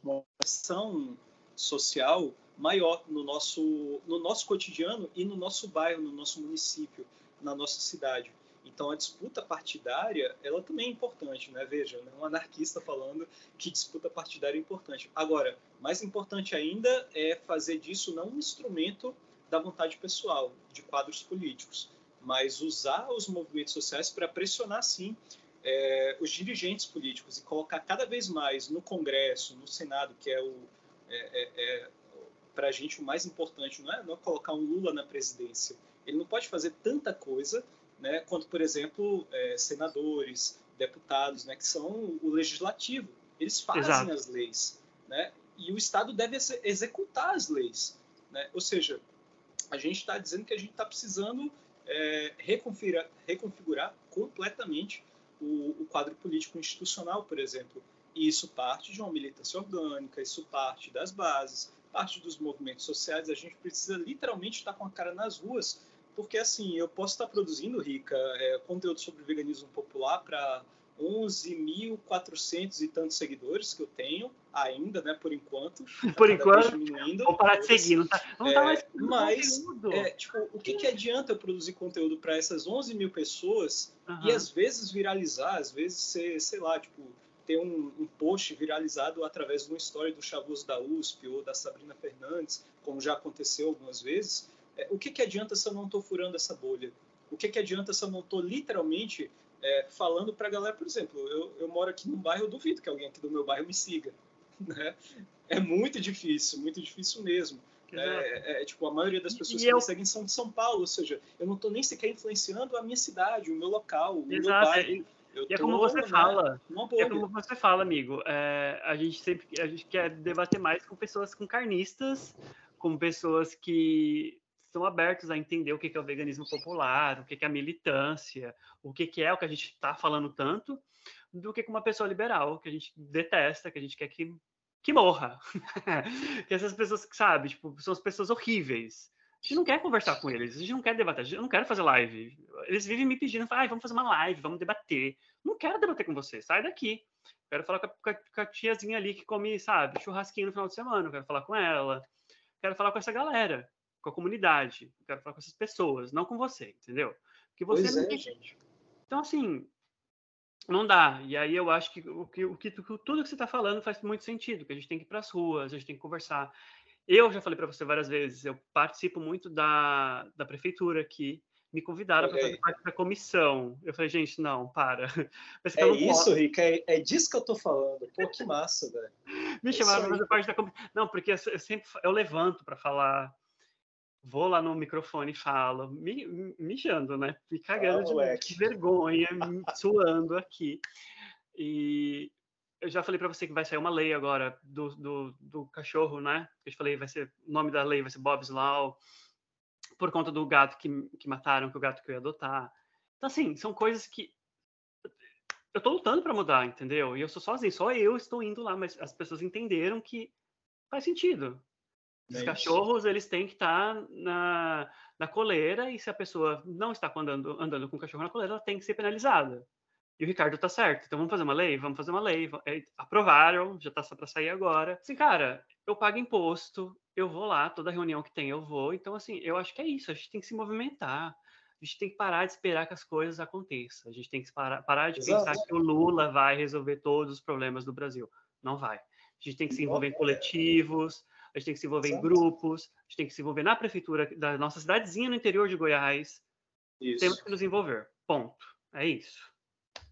uma ação social maior no nosso, no nosso cotidiano e no nosso bairro, no nosso município, na nossa cidade. Então, a disputa partidária, ela também é importante, né? Veja, né? um anarquista falando que disputa partidária é importante. Agora, mais importante ainda é fazer disso não um instrumento da vontade pessoal, de quadros políticos, mas usar os movimentos sociais para pressionar, sim, é, os dirigentes políticos e colocar cada vez mais no Congresso, no Senado, que é o é, é, é para a gente o mais importante, não é, não é colocar um Lula na presidência. Ele não pode fazer tanta coisa né, quanto, por exemplo, é, senadores, deputados, né, que são o legislativo. Eles fazem Exato. as leis, né, e o Estado deve ex executar as leis. Né? Ou seja, a gente está dizendo que a gente está precisando reconfigurar, reconfigurar, completamente o, o quadro político institucional, por exemplo. E isso parte de uma militância orgânica, isso parte das bases, parte dos movimentos sociais. A gente precisa literalmente estar com a cara nas ruas porque assim, eu posso estar produzindo, Rica, é, conteúdo sobre veganismo popular para 11.400 e tantos seguidores que eu tenho ainda, né, por enquanto. Por enquanto, vou parar de seguir, não tá, não tá é, mais Mas, é, tipo, o que, que adianta eu produzir conteúdo para essas 11 mil pessoas uhum. e às vezes viralizar, às vezes ser, sei lá, tipo, ter um, um post viralizado através de uma história do Chavoso da USP ou da Sabrina Fernandes, como já aconteceu algumas vezes, é, o que, que adianta se eu não estou furando essa bolha? O que, que adianta se eu não estou literalmente é, falando para a galera, por exemplo, eu, eu moro aqui num bairro, eu duvido que alguém aqui do meu bairro me siga. Né? É muito difícil, muito difícil mesmo. É, é, é, tipo, a maioria das pessoas e que eu... me seguem são de São Paulo, ou seja, eu não estou nem sequer influenciando a minha cidade, o meu local, o Exato. meu bairro. Eu e é como você né, fala, é como você fala, amigo. É, a gente sempre a gente quer debater mais com pessoas com carnistas, com pessoas que estão abertos a entender o que é o veganismo popular, o que é a militância, o que é o que a gente está falando tanto, do que com uma pessoa liberal, que a gente detesta, que a gente quer que, que morra. que essas pessoas, sabe, tipo, são as pessoas horríveis. A gente não quer conversar com eles, a gente não quer debater, eu não quero fazer live. Eles vivem me pedindo, ah, vamos fazer uma live, vamos debater. Não quero debater com você, sai daqui. Quero falar com a, com a tiazinha ali que come, sabe, churrasquinho no final de semana, quero falar com ela. Quero falar com essa galera com a comunidade, quero falar com essas pessoas, não com você, entendeu? Porque você pois não é, tem... gente. Então, assim, não dá. E aí eu acho que o que, o que tudo que você está falando faz muito sentido, que a gente tem que ir para as ruas, a gente tem que conversar. Eu já falei para você várias vezes, eu participo muito da, da prefeitura aqui, me convidaram para fazer parte da comissão. Eu falei, gente, não, para. é isso, posso. Rica, é, é, disso que eu tô falando. Pô, que massa, velho. me chamaram para fazer parte da comissão. Não, porque eu sempre eu levanto para falar vou lá no microfone e falo, me, mijando, né? Me cagando de, vergonha, suando aqui. E eu já falei para você que vai sair uma lei agora do, do, do cachorro, né? Eu te falei, vai ser, o nome da lei vai ser Bob's Law, por conta do gato que, que mataram, que o gato que eu ia adotar. Então, assim, são coisas que eu tô lutando para mudar, entendeu? E eu sou sozinho, só eu estou indo lá, mas as pessoas entenderam que faz sentido. Os é cachorros, eles têm que estar tá na, na coleira, e se a pessoa não está andando, andando com o cachorro na coleira, ela tem que ser penalizada. E o Ricardo tá certo. Então vamos fazer uma lei? Vamos fazer uma lei. É, aprovaram, já tá só para sair agora. Assim, cara, eu pago imposto, eu vou lá, toda reunião que tem eu vou. Então, assim, eu acho que é isso. A gente tem que se movimentar. A gente tem que parar de esperar que as coisas aconteçam. A gente tem que parar, parar de Exato. pensar que o Lula vai resolver todos os problemas do Brasil. Não vai. A gente tem que se envolver em coletivos, a gente tem que se envolver Exato. em grupos, a gente tem que se envolver na prefeitura da nossa cidadezinha no interior de Goiás. Isso. Temos que nos envolver. Ponto. É isso.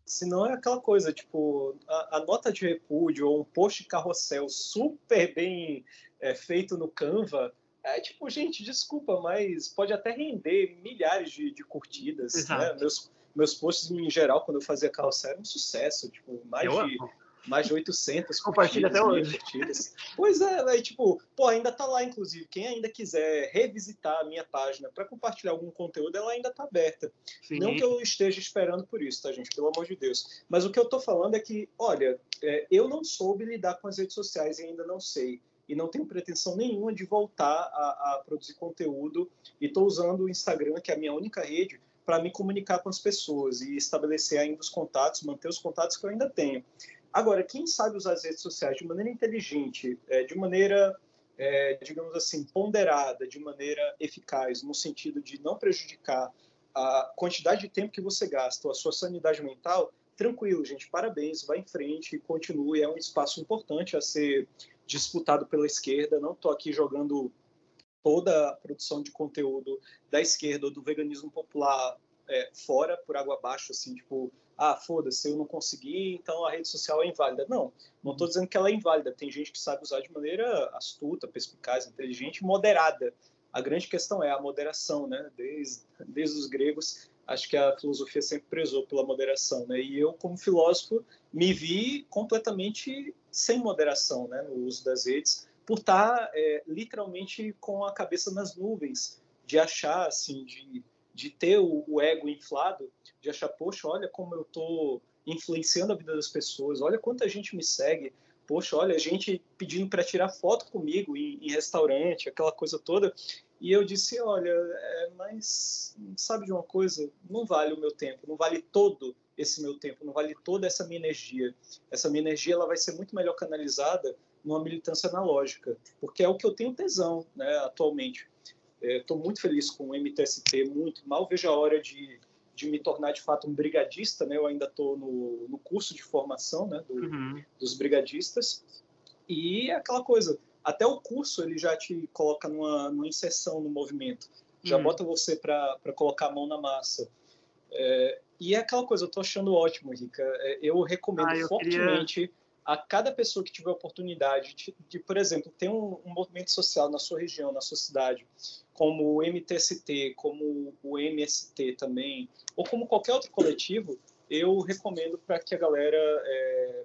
Senão é aquela coisa, tipo, a, a nota de repúdio ou um post carrossel super bem é, feito no Canva é tipo, gente, desculpa, mas pode até render milhares de, de curtidas. Né? Meus, meus posts, em geral, quando eu fazia carrossel, era um sucesso. Tipo, mais eu de. Amo mais de 800 Compartilha até hoje. Curtidas. Pois é, né? tipo, pô, ainda tá lá, inclusive. Quem ainda quiser revisitar a minha página para compartilhar algum conteúdo, ela ainda tá aberta. Sim. Não que eu esteja esperando por isso, tá, gente? Pelo amor de Deus. Mas o que eu tô falando é que, olha, é, eu não soube lidar com as redes sociais e ainda não sei e não tenho pretensão nenhuma de voltar a, a produzir conteúdo e estou usando o Instagram, que é a minha única rede, para me comunicar com as pessoas e estabelecer ainda os contatos, manter os contatos que eu ainda tenho. Agora, quem sabe usar as redes sociais de maneira inteligente, é, de maneira, é, digamos assim, ponderada, de maneira eficaz, no sentido de não prejudicar a quantidade de tempo que você gasta, ou a sua sanidade mental, tranquilo, gente, parabéns, vá em frente, continue, é um espaço importante a ser disputado pela esquerda, não estou aqui jogando toda a produção de conteúdo da esquerda ou do veganismo popular é, fora, por água abaixo, assim, tipo, ah, foda-se, eu não consegui, então a rede social é inválida. Não, não estou dizendo que ela é inválida. Tem gente que sabe usar de maneira astuta, perspicaz, inteligente, moderada. A grande questão é a moderação, né? Desde, desde os gregos, acho que a filosofia sempre prezou pela moderação, né? E eu, como filósofo, me vi completamente sem moderação, né, no uso das redes, por estar tá, é, literalmente com a cabeça nas nuvens, de achar, assim, de, de ter o, o ego inflado, de achar, poxa, olha como eu estou influenciando a vida das pessoas, olha quanta gente me segue, poxa, olha, gente pedindo para tirar foto comigo em, em, restaurante, aquela coisa toda. E eu disse, olha, é, mas sabe de uma coisa? Não vale o meu tempo, não vale todo esse meu tempo, não vale toda essa minha energia. Essa minha energia ela vai ser muito melhor canalizada numa militância analógica, porque é o que eu tenho tesão né, atualmente. Estou é, muito feliz com o MTST, muito. Mal vejo a hora de, de me tornar de fato um brigadista. Né? Eu ainda estou no, no curso de formação né, do, uhum. dos brigadistas. E é aquela coisa, até o curso ele já te coloca numa, numa inserção no movimento, já uhum. bota você para colocar a mão na massa. É, e é aquela coisa, eu estou achando ótimo, Rica. É, eu recomendo ah, eu fortemente. Queria a cada pessoa que tiver oportunidade de, de por exemplo, ter um, um, movimento social na sua região, na sua cidade, como o MTST, como o MST também, ou como qualquer outro coletivo, eu recomendo para que a galera é,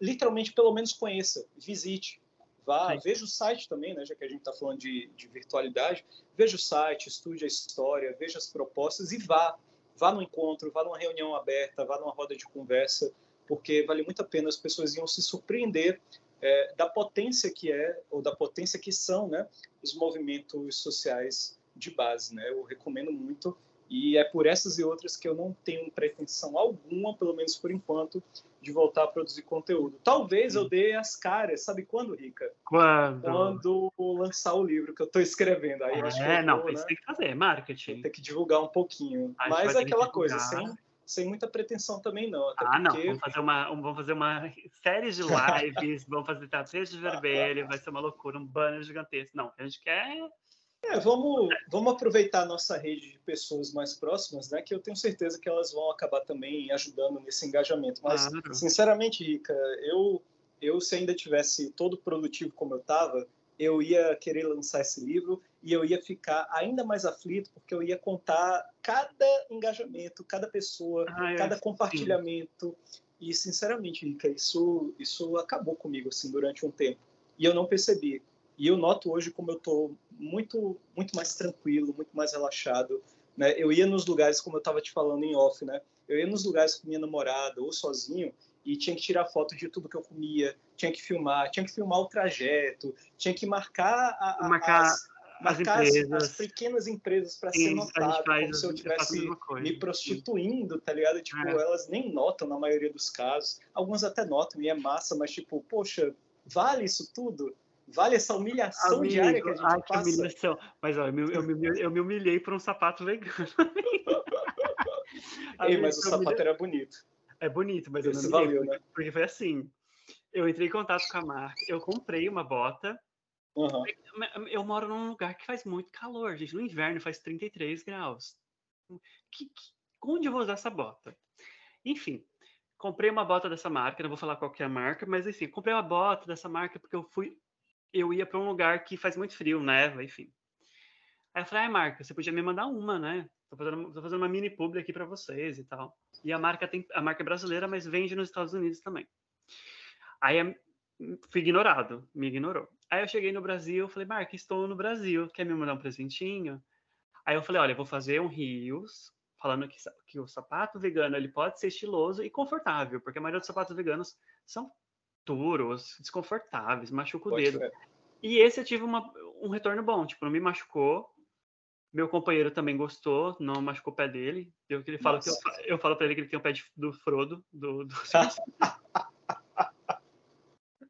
literalmente pelo menos conheça, visite, vá, Sim. veja o site também, né, já que a gente está falando de, de virtualidade, veja o site, estude a história, veja as propostas e vá, vá no encontro, vá numa reunião aberta, vá numa roda de conversa, porque vale muito a pena, as pessoas iam se surpreender é, da potência que é, ou da potência que são, né, os movimentos sociais de base, né? Eu recomendo muito e é por essas e outras que eu não tenho pretensão alguma, pelo menos por enquanto, de voltar a produzir conteúdo. Talvez eu dê as caras, sabe quando, Rica? Quando? Quando lançar o livro que eu estou escrevendo. Aí é, acho que é, não, né? isso tem que fazer, marketing. Tem que divulgar um pouquinho. Mas é aquela coisa, sem sem muita pretensão também não. ah, não, vamos fazer uma, vamos fazer uma série de lives, vamos fazer tapete de vermelho, vai ser uma loucura, um banner gigantesco. Não, a gente quer é, vamos, vamos aproveitar a nossa rede de pessoas mais próximas, né? Que eu tenho certeza que elas vão acabar também ajudando nesse engajamento. Mas, claro. sinceramente, Rica, eu, eu se ainda tivesse todo produtivo como eu estava, eu ia querer lançar esse livro e eu ia ficar ainda mais aflito porque eu ia contar cada engajamento, cada pessoa, ah, cada compartilhamento. Sim. E sinceramente, Rica, isso isso acabou comigo assim durante um tempo e eu não percebi. E eu noto hoje como eu estou muito muito mais tranquilo, muito mais relaxado. Né? Eu ia nos lugares como eu estava te falando em off, né? Eu ia nos lugares com minha namorada ou sozinho e tinha que tirar foto de tudo que eu comia, tinha que filmar, tinha que filmar o trajeto, tinha que marcar, a, a, marcar as, marcar as, as, pequenas empresas para ser notado, como se eu tivesse me prostituindo, tá ligado? Tipo, é. elas nem notam na maioria dos casos, algumas até notam e é massa, mas tipo, poxa, vale isso tudo? Vale essa humilhação Amigo, diária que a gente ai, passa? Que humilhação. Mas olha, eu me, eu, me, eu me humilhei por um sapato vegano. Ei, mas o sapato era bonito. É bonito, mas Isso eu não valeu, né? Porque foi assim. Eu entrei em contato com a marca, eu comprei uma bota. Uhum. Eu moro num lugar que faz muito calor, gente. No inverno faz 33 graus. Que, que, onde eu vou usar essa bota? Enfim, comprei uma bota dessa marca, não vou falar qual é a marca, mas enfim, comprei uma bota dessa marca porque eu fui, eu ia para um lugar que faz muito frio, neva, enfim. Aí eu falei, ah, marca, você podia me mandar uma, né? Tô fazendo, tô fazendo uma mini publi aqui para vocês e tal. E a marca tem a marca é brasileira, mas vende nos Estados Unidos também. Aí fui ignorado, me ignorou. Aí eu cheguei no Brasil, falei, Mark, estou no Brasil, quer me mandar um presentinho? Aí eu falei, olha, eu vou fazer um rios, falando que, que o sapato vegano ele pode ser estiloso e confortável, porque a maioria dos sapatos veganos são duros, desconfortáveis, machuca o dedo. E esse eu tive uma, um retorno bom, tipo, não me machucou. Meu companheiro também gostou, não machucou o pé dele. Eu, ele fala que eu, eu falo para ele que ele tem o pé de, do Frodo, do, do...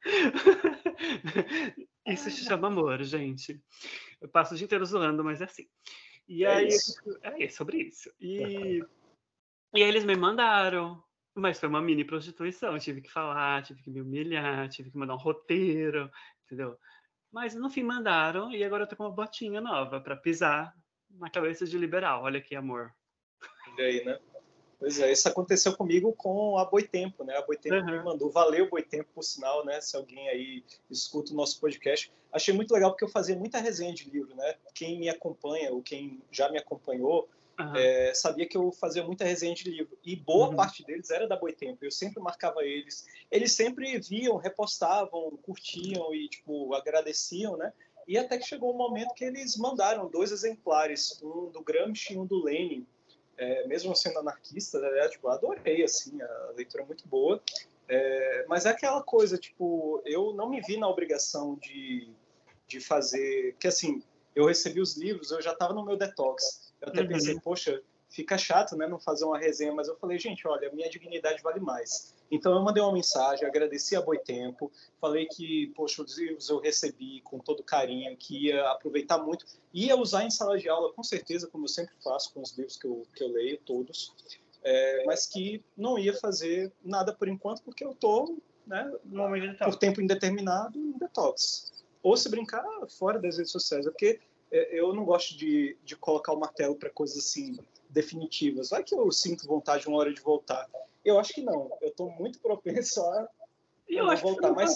Isso se chama amor, gente. Eu passo o dia inteiro zoando, mas é assim. E é aí, isso. é sobre isso. E, e aí eles me mandaram. Mas foi uma mini prostituição. Eu tive que falar, tive que me humilhar, tive que mandar um roteiro, entendeu? Mas no fim mandaram e agora eu tô com uma botinha nova para pisar na cabeça de liberal. Olha que amor. E aí, né? Pois é, isso aconteceu comigo com a Boitempo, né? A Boitempo uhum. me mandou, valeu Boitempo por sinal, né? Se alguém aí escuta o nosso podcast. Achei muito legal porque eu fazia muita resenha de livro, né? Quem me acompanha, ou quem já me acompanhou, uhum. é, sabia que eu fazia muita resenha de livro. E boa uhum. parte deles era da Boitempo. Eu sempre marcava eles. Eles sempre viam, repostavam, curtiam e, tipo, agradeciam, né? E até que chegou um momento que eles mandaram dois exemplares, um do Gramsci e um do Lenin, é, mesmo sendo anarquista, né, tipo, adorei, assim, a leitura é muito boa. É, mas é aquela coisa, tipo, eu não me vi na obrigação de, de fazer... Que, assim, eu recebi os livros, eu já estava no meu detox. Eu até uhum. pensei, poxa, fica chato, né, não fazer uma resenha, mas eu falei, gente, olha, minha dignidade vale mais. Então eu mandei uma mensagem, agradeci a Boitempo, falei que, poxa, os livros eu recebi com todo carinho, que ia aproveitar muito, ia usar em sala de aula, com certeza, como eu sempre faço com os livros que eu, que eu leio, todos, é, mas que não ia fazer nada por enquanto, porque eu estou, né, por tempo indeterminado, em detox. Ou se brincar, fora das redes sociais, é porque é, eu não gosto de, de colocar o martelo para coisas assim definitivas. Vai que eu sinto vontade uma hora de voltar. Eu acho que não. Eu estou muito propenso a eu acho voltar, pode,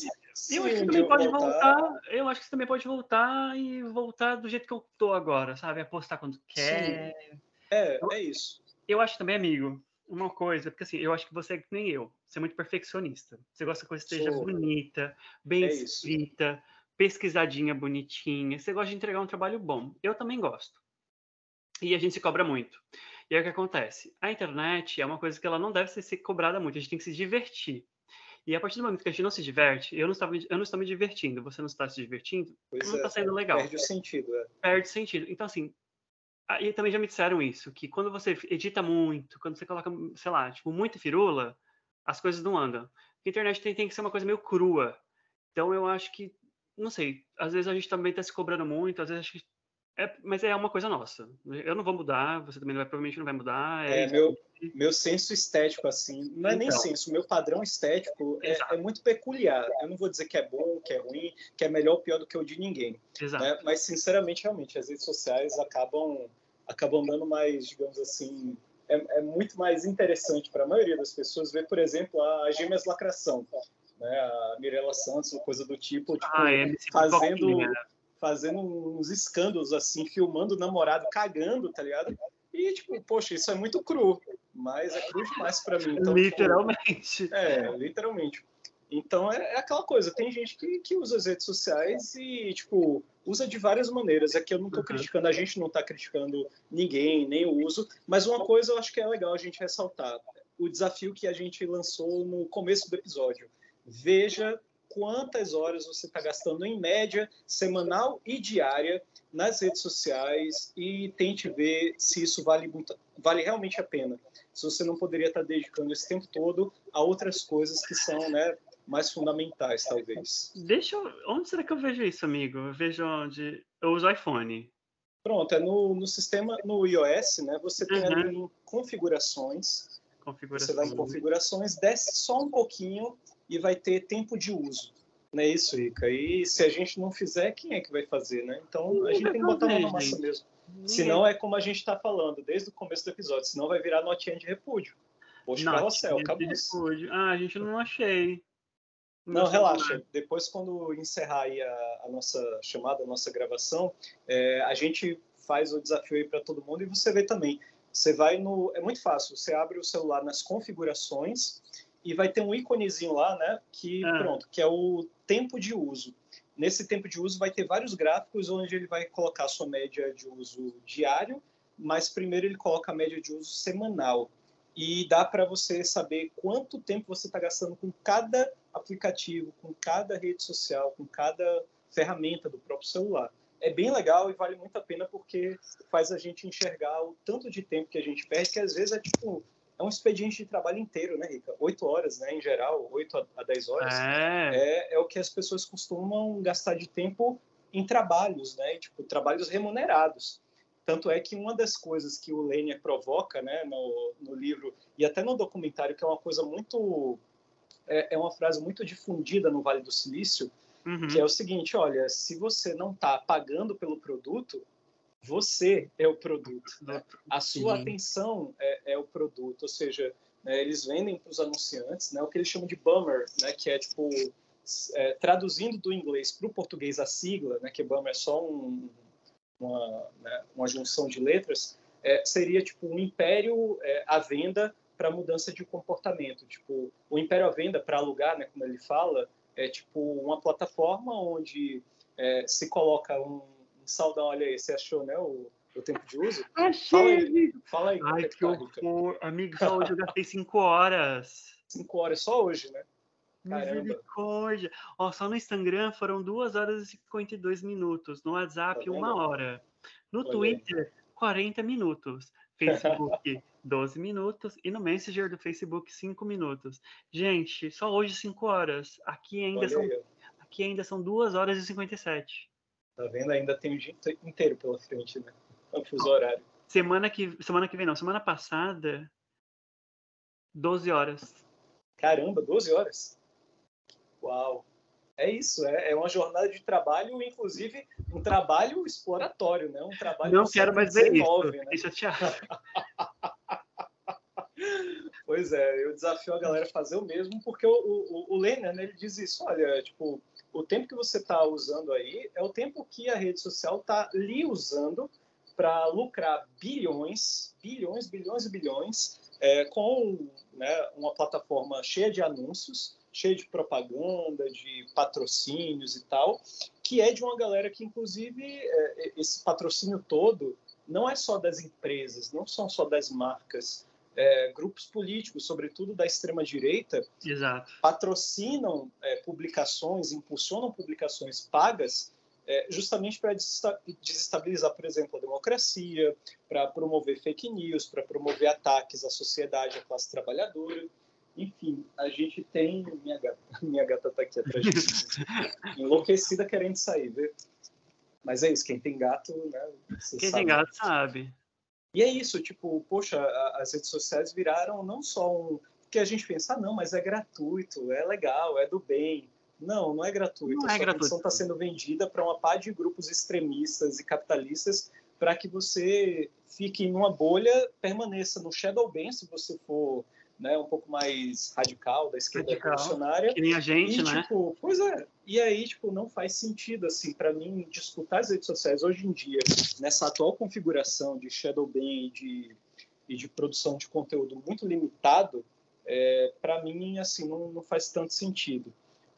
eu acho que também pode voltar... voltar. Eu acho que você também pode voltar e voltar do jeito que eu tô agora, sabe? Apostar quando quer. Sim. É, eu, é isso. Eu acho também, amigo, uma coisa, porque assim, eu acho que você é que nem eu. Você é muito perfeccionista. Você gosta que a coisa esteja Sou. bonita, bem é escrita, isso. pesquisadinha, bonitinha. Você gosta de entregar um trabalho bom. Eu também gosto. E a gente se cobra muito. E aí o que acontece? A internet é uma coisa que ela não deve ser cobrada muito, a gente tem que se divertir. E a partir do momento que a gente não se diverte, eu não, estava, eu não estou me divertindo, você não está se divertindo, pois não está é, sendo legal. Perde o sentido, é. Perde sentido. Então, assim, e também já me disseram isso, que quando você edita muito, quando você coloca, sei lá, tipo, muita firula, as coisas não andam. A internet tem, tem que ser uma coisa meio crua. Então, eu acho que, não sei, às vezes a gente também está se cobrando muito, às vezes acho que é, mas é uma coisa nossa. Eu não vou mudar, você também vai, provavelmente não vai mudar. É, é meu, meu senso estético, assim, não é então. nem senso, meu padrão estético é, é, muito peculiar. Eu não vou dizer que é bom, que é ruim, que é melhor ou pior do que o de ninguém. Né? Mas, sinceramente, realmente, as redes sociais acabam, acabam dando mais, digamos assim, é, é muito mais interessante para a maioria das pessoas ver, por exemplo, a Gêmeas Lacração. Né, a Mirella Santos, ou coisa do tipo, tipo ah, fazendo, fazendo uns escândalos assim, filmando o namorado cagando, tá ligado? E, tipo, poxa, isso é muito cru, mas é cru demais para mim. Então, literalmente. Tipo, é, literalmente. Então é, é, aquela coisa, tem gente que, que usa as redes sociais e, tipo, usa de várias maneiras. Aqui eu não estou uhum. criticando, a gente não está criticando ninguém, nem o uso, mas uma coisa eu acho que é legal a gente ressaltar: o desafio que a gente lançou no começo do episódio. Veja quantas horas você está gastando em média, semanal e diária nas redes sociais e tente ver se isso vale, muito, vale realmente a pena. Se você não poderia estar tá dedicando esse tempo todo a outras coisas que são né, mais fundamentais, talvez. Deixa eu... Onde será que eu vejo isso, amigo? Eu vejo onde... Eu uso iPhone. Pronto, é no, no sistema, no iOS, né? Você tem uhum. ali configurações. Configurações. Você vai em configurações, desce só um pouquinho e vai ter tempo de uso. Não é isso, Rica? E se a gente não fizer, quem é que vai fazer, né? Então a gente tem que botar a mão na massa mesmo. Senão é como a gente está falando desde o começo do episódio, senão vai virar notinha de repúdio. Poxa, carrossel, acabou. De Ah, a gente não achei. Não, não relaxa. Depois, quando encerrar aí a, a, nossa chamada, a nossa gravação, é, a gente faz o desafio aí para todo mundo e você vê também. Você vai no. É muito fácil. Você abre o celular nas configurações e vai ter um íconezinho lá, né? Que ah. pronto, que é o tempo de uso. Nesse tempo de uso vai ter vários gráficos onde ele vai colocar a sua média de uso diário, mas primeiro ele coloca a média de uso semanal. E dá para você saber quanto tempo você está gastando com cada aplicativo, com cada rede social, com cada ferramenta do próprio celular. É bem legal e vale muito a pena porque faz a gente enxergar o tanto de tempo que a gente perde, que às vezes é tipo um expediente de trabalho inteiro, né, Rica? Oito horas, né, em geral, oito a dez horas. É. é. É, o que as pessoas costumam gastar de tempo em trabalhos, né, tipo, trabalhos remunerados. Tanto é que uma das coisas que o Lênia provoca, né, no, no livro e até no documentário, que é uma coisa muito... É, é uma frase muito difundida no Vale do Silício, uhum. que é o seguinte, olha, se você não está pagando pelo produto, você é o produto. Né? A sua Sim. atenção é, é, o produto, ou seja, né, eles vendem para os anunciantes né, o que eles chamam de bummer, né, que é tipo é, traduzindo do inglês para o português a sigla, né, que bummer é só um, uma, né, uma junção de letras, é, seria tipo um império é, à venda para mudança de comportamento. Tipo, o império à venda para alugar, né, como ele fala, é tipo uma plataforma onde é, se coloca um Saudão, olha aí, você achou, né, o, o tempo de uso? Achei! Fala aí, fala aí Ai, que horror. Amigo, só hoje eu gastei 5 horas. 5 horas, só hoje, né? Caramba. Misericórdia. Ó, só no Instagram foram 2 horas e 52 minutos. No WhatsApp, tá uma hora. No olha Twitter, aí. 40 minutos. Facebook, 12 minutos. E no Messenger do Facebook, 5 minutos. Gente, só hoje 5 horas. Aqui ainda, são, aqui ainda são 2 horas e 57. Tá vendo? Ainda tem o dia inteiro pela frente, né? É o fuso horário. Semana que, semana que vem, não. Semana passada, 12 horas. Caramba, 12 horas? Uau! É isso, é, é uma jornada de trabalho, inclusive um trabalho exploratório, né? Um trabalho Não quero mais ver isso, né? deixa chateado. pois é, eu desafio a galera a fazer o mesmo, porque o, o, o Lênin, né, ele diz isso, olha, tipo, o tempo que você está usando aí é o tempo que a rede social está lhe usando para lucrar bilhões, bilhões, bilhões e bilhões é, com né, uma plataforma cheia de anúncios, cheia de propaganda, de patrocínios e tal, que é de uma galera que, inclusive, é, esse patrocínio todo não é só das empresas, não são só das marcas, é, grupos políticos, sobretudo da extrema-direita, patrocinam é, publicações, impulsionam publicações pagas é, justamente para desestabilizar, por exemplo, a democracia, para promover fake news, para promover ataques à sociedade, à classe trabalhadora. Enfim, a gente tem. Minha gata, minha gata está aqui atrás de mim, enlouquecida querendo sair, vê? Mas é isso, quem tem gato, né? Quem sabe. tem gato sabe. E é isso, tipo, poxa, as redes sociais viraram não só um. que a gente pensa, ah, não, mas é gratuito, é legal, é do bem. Não, não é gratuito. Não a é gratuito. está sendo vendida para uma par de grupos extremistas e capitalistas para que você fique em uma bolha, permaneça no shadow ban, se você for né, um pouco mais radical da esquerda radical, revolucionária. Que nem a gente, e, né? Tipo, pois é. E aí, tipo, não faz sentido, assim, para mim, disputar as redes sociais hoje em dia, nessa atual configuração de shadow ban e de, e de produção de conteúdo muito limitado, é, para mim, assim, não, não faz tanto sentido.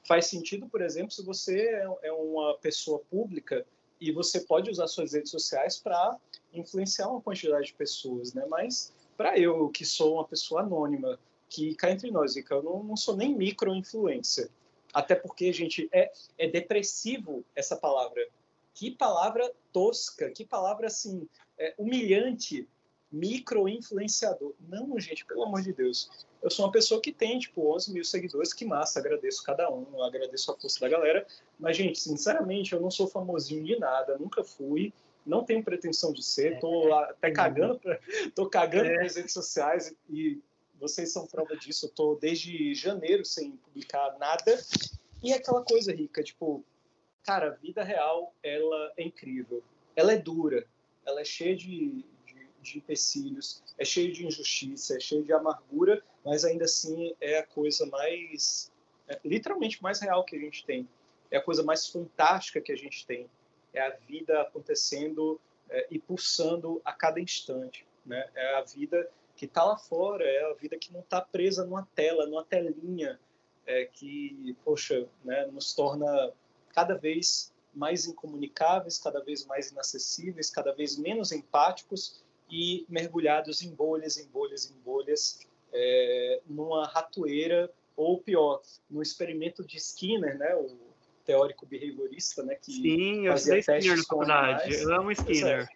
Faz sentido, por exemplo, se você é, é uma pessoa pública e você pode usar suas redes sociais para influenciar uma quantidade de pessoas, né? Mas para eu, que sou uma pessoa anônima, que cá entre nós, Rica, eu não, não sou nem micro-influencer. Até porque, gente, é, é depressivo essa palavra. Que palavra tosca, que palavra, assim, é, humilhante. Micro-influenciador. Não, gente, pelo amor de Deus. Eu sou uma pessoa que tem, tipo, 11 mil seguidores, que massa, agradeço cada um, agradeço a força da galera. Mas, gente, sinceramente, eu não sou famosinho de nada, nunca fui não tenho pretensão de ser, tô é. até cagando, pra, tô cagando é. nas redes sociais e vocês são prova disso. Eu tô desde janeiro sem publicar nada. E é aquela coisa rica, tipo, cara, a vida real, ela é incrível. Ela é dura, ela é cheia de, de, de empecilhos, é cheia de injustiça, é cheia de amargura, mas ainda assim é a coisa mais, é, literalmente mais real que a gente tem. É a coisa mais fantástica que a gente tem é a vida acontecendo é, e pulsando a cada instante. Né? É a vida que está lá fora, é a vida que não está presa numa tela, numa telinha, é, que, poxa, né, nos torna cada vez mais incomunicáveis, cada vez mais inacessíveis, cada vez menos empáticos e mergulhados em bolhas, em bolhas, em bolhas, é, numa ratoeira ou pior, no experimento de Skinner, né, o teórico behaviorista, né, que Sim, eu fazia Skinner na faculdade. Eu amo Skinner.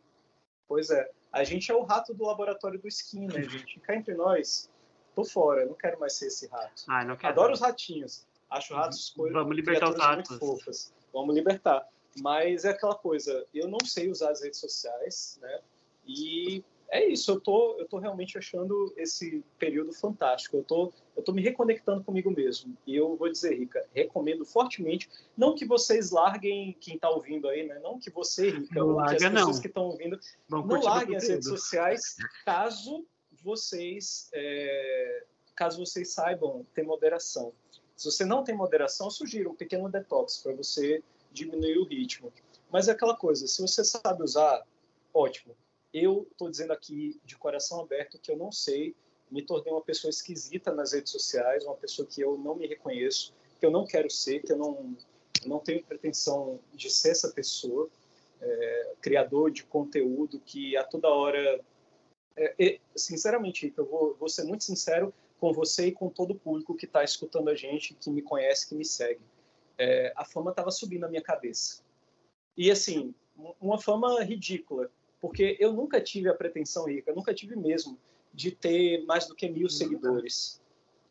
Pois é. pois é. A gente é o rato do laboratório do Skinner, gente. Cá entre nós, tô fora, não quero mais ser esse rato. Ah, não quero. Adoro os ratinhos. Acho ratos coisas Vamos libertar os ratos. fofas. Vamos libertar. Mas é aquela coisa, eu não sei usar as redes sociais, né? E é isso, eu tô, eu tô realmente achando esse período fantástico. Eu tô, eu tô me reconectando comigo mesmo. E eu vou dizer, Rica, recomendo fortemente, não que vocês larguem quem está ouvindo aí, né? Não que você, Rica, não ou larga, que as pessoas não. que estão ouvindo, não, não larguem as redes sociais, caso vocês, é, caso vocês saibam ter moderação. Se você não tem moderação, eu sugiro um pequeno detox para você diminuir o ritmo. Mas é aquela coisa, se você sabe usar, ótimo eu estou dizendo aqui de coração aberto que eu não sei, me tornei uma pessoa esquisita nas redes sociais, uma pessoa que eu não me reconheço, que eu não quero ser, que eu não, não tenho pretensão de ser essa pessoa, é, criador de conteúdo que a toda hora. É, é, sinceramente, eu vou, vou ser muito sincero com você e com todo o público que está escutando a gente, que me conhece, que me segue. É, a fama estava subindo na minha cabeça. E assim, uma fama ridícula porque eu nunca tive a pretensão, Rica, nunca tive mesmo, de ter mais do que mil seguidores.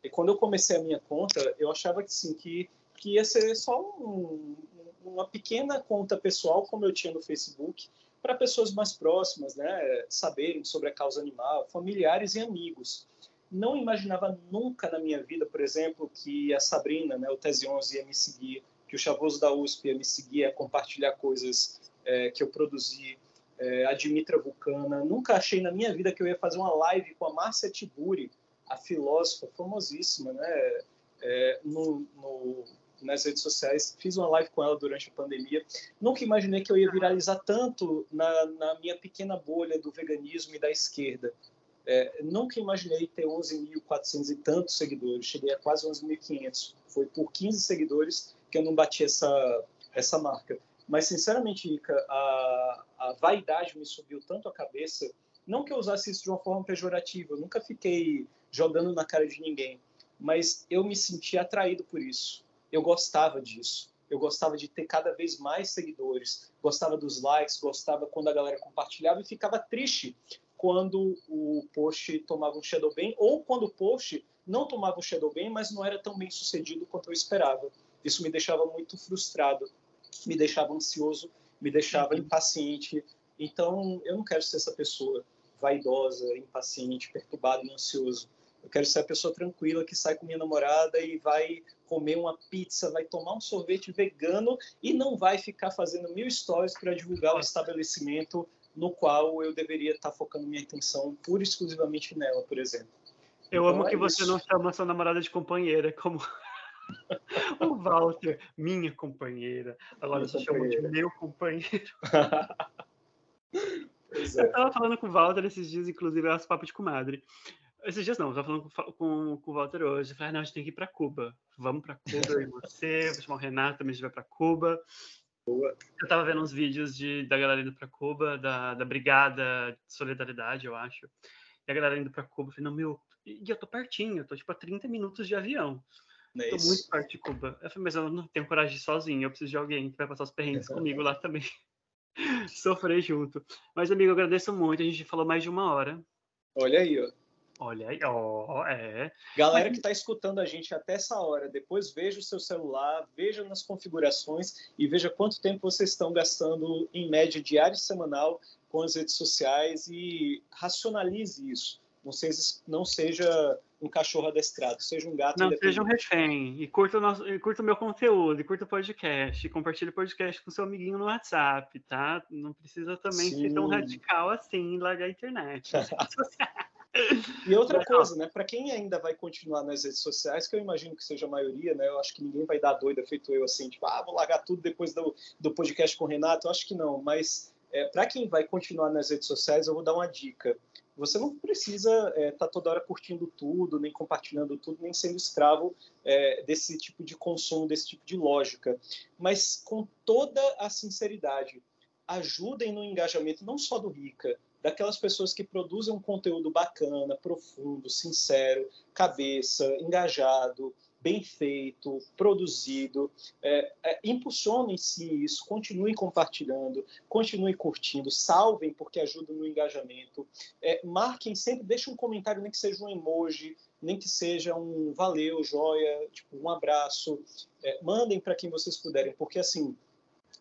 E quando eu comecei a minha conta, eu achava que sim, que, que ia ser só um, uma pequena conta pessoal, como eu tinha no Facebook, para pessoas mais próximas, né, saberem sobre a causa animal, familiares e amigos. Não imaginava nunca na minha vida, por exemplo, que a Sabrina, né, o Tese 11 ia me seguir, que o Chavoso da USP ia me seguir, a compartilhar coisas é, que eu produzi, é, a Dimitra Vulcana. Nunca achei na minha vida que eu ia fazer uma live com a Márcia Tiburi, a filósofa famosíssima, né? É, no, no, nas redes sociais. Fiz uma live com ela durante a pandemia. Nunca imaginei que eu ia viralizar tanto na, na minha pequena bolha do veganismo e da esquerda. É, nunca imaginei ter 11.400 e tantos seguidores. Cheguei a quase 11.500. Foi por 15 seguidores que eu não bati essa, essa marca. Mas, sinceramente, Ica, a, a vaidade me subiu tanto a cabeça. Não que eu usasse isso de uma forma pejorativa, eu nunca fiquei jogando na cara de ninguém, mas eu me senti atraído por isso. Eu gostava disso. Eu gostava de ter cada vez mais seguidores, gostava dos likes, gostava quando a galera compartilhava e ficava triste quando o post tomava um shadow ban ou quando o post não tomava um shadow ban, mas não era tão bem sucedido quanto eu esperava. Isso me deixava muito frustrado me deixava ansioso, me deixava uhum. impaciente. Então, eu não quero ser essa pessoa vaidosa, impaciente, perturbado e ansioso. Eu quero ser a pessoa tranquila que sai com minha namorada e vai comer uma pizza, vai tomar um sorvete vegano e não vai ficar fazendo mil stories para divulgar o estabelecimento no qual eu deveria estar focando minha atenção pura e exclusivamente nela, por exemplo. Eu então, amo é que isso. você não chama sua namorada de companheira, como o Walter, minha companheira. Agora você chamou de meu companheiro. É. Eu tava falando com o Walter esses dias, inclusive, é papo de comadre. Esses dias não, eu tava falando com, com, com o Walter hoje. Eu falei, ah, não, a gente tem que ir pra Cuba. Vamos pra Cuba, eu e você, vou chamar o Renato também, a gente vai pra Cuba. Boa. Eu tava vendo uns vídeos de, da galera indo pra Cuba, da, da Brigada de Solidariedade, eu acho. E a galera indo pra Cuba. Eu falei, não, meu, e eu tô pertinho, eu tô tipo a 30 minutos de avião. Não é Tô muito perto de Cuba. Eu falei, mas eu não tenho coragem de ir sozinho, eu preciso de alguém que vai passar os perrengues comigo lá também. Sofrer junto. Mas, amigo, eu agradeço muito. A gente falou mais de uma hora. Olha aí, ó. Olha aí, ó, é. Galera que está escutando a gente até essa hora, depois veja o seu celular, veja nas configurações e veja quanto tempo vocês estão gastando em média diária e semanal com as redes sociais e racionalize isso. Não seja, não seja um cachorro adestrado, seja um gato Não seja um refém. E curta o, nosso, e curta o meu conteúdo, e curta o podcast, e compartilhe o podcast com seu amiguinho no WhatsApp, tá? Não precisa também Sim. ser tão radical assim largar a internet. e outra coisa, né? Para quem ainda vai continuar nas redes sociais, que eu imagino que seja a maioria, né? Eu acho que ninguém vai dar doida feito eu assim, tipo, ah, vou largar tudo depois do, do podcast com o Renato. Eu acho que não, mas é, para quem vai continuar nas redes sociais, eu vou dar uma dica você não precisa estar é, tá toda hora curtindo tudo, nem compartilhando tudo, nem sendo escravo é, desse tipo de consumo, desse tipo de lógica. Mas com toda a sinceridade, ajudem no engajamento não só do Rica, daquelas pessoas que produzem um conteúdo bacana, profundo, sincero, cabeça, engajado, bem feito, produzido. É, é, impulsionem-se isso, continuem compartilhando, continuem curtindo, salvem porque ajuda no engajamento. É, marquem sempre, deixem um comentário, nem que seja um emoji, nem que seja um valeu, joia, tipo, um abraço. É, mandem para quem vocês puderem, porque assim,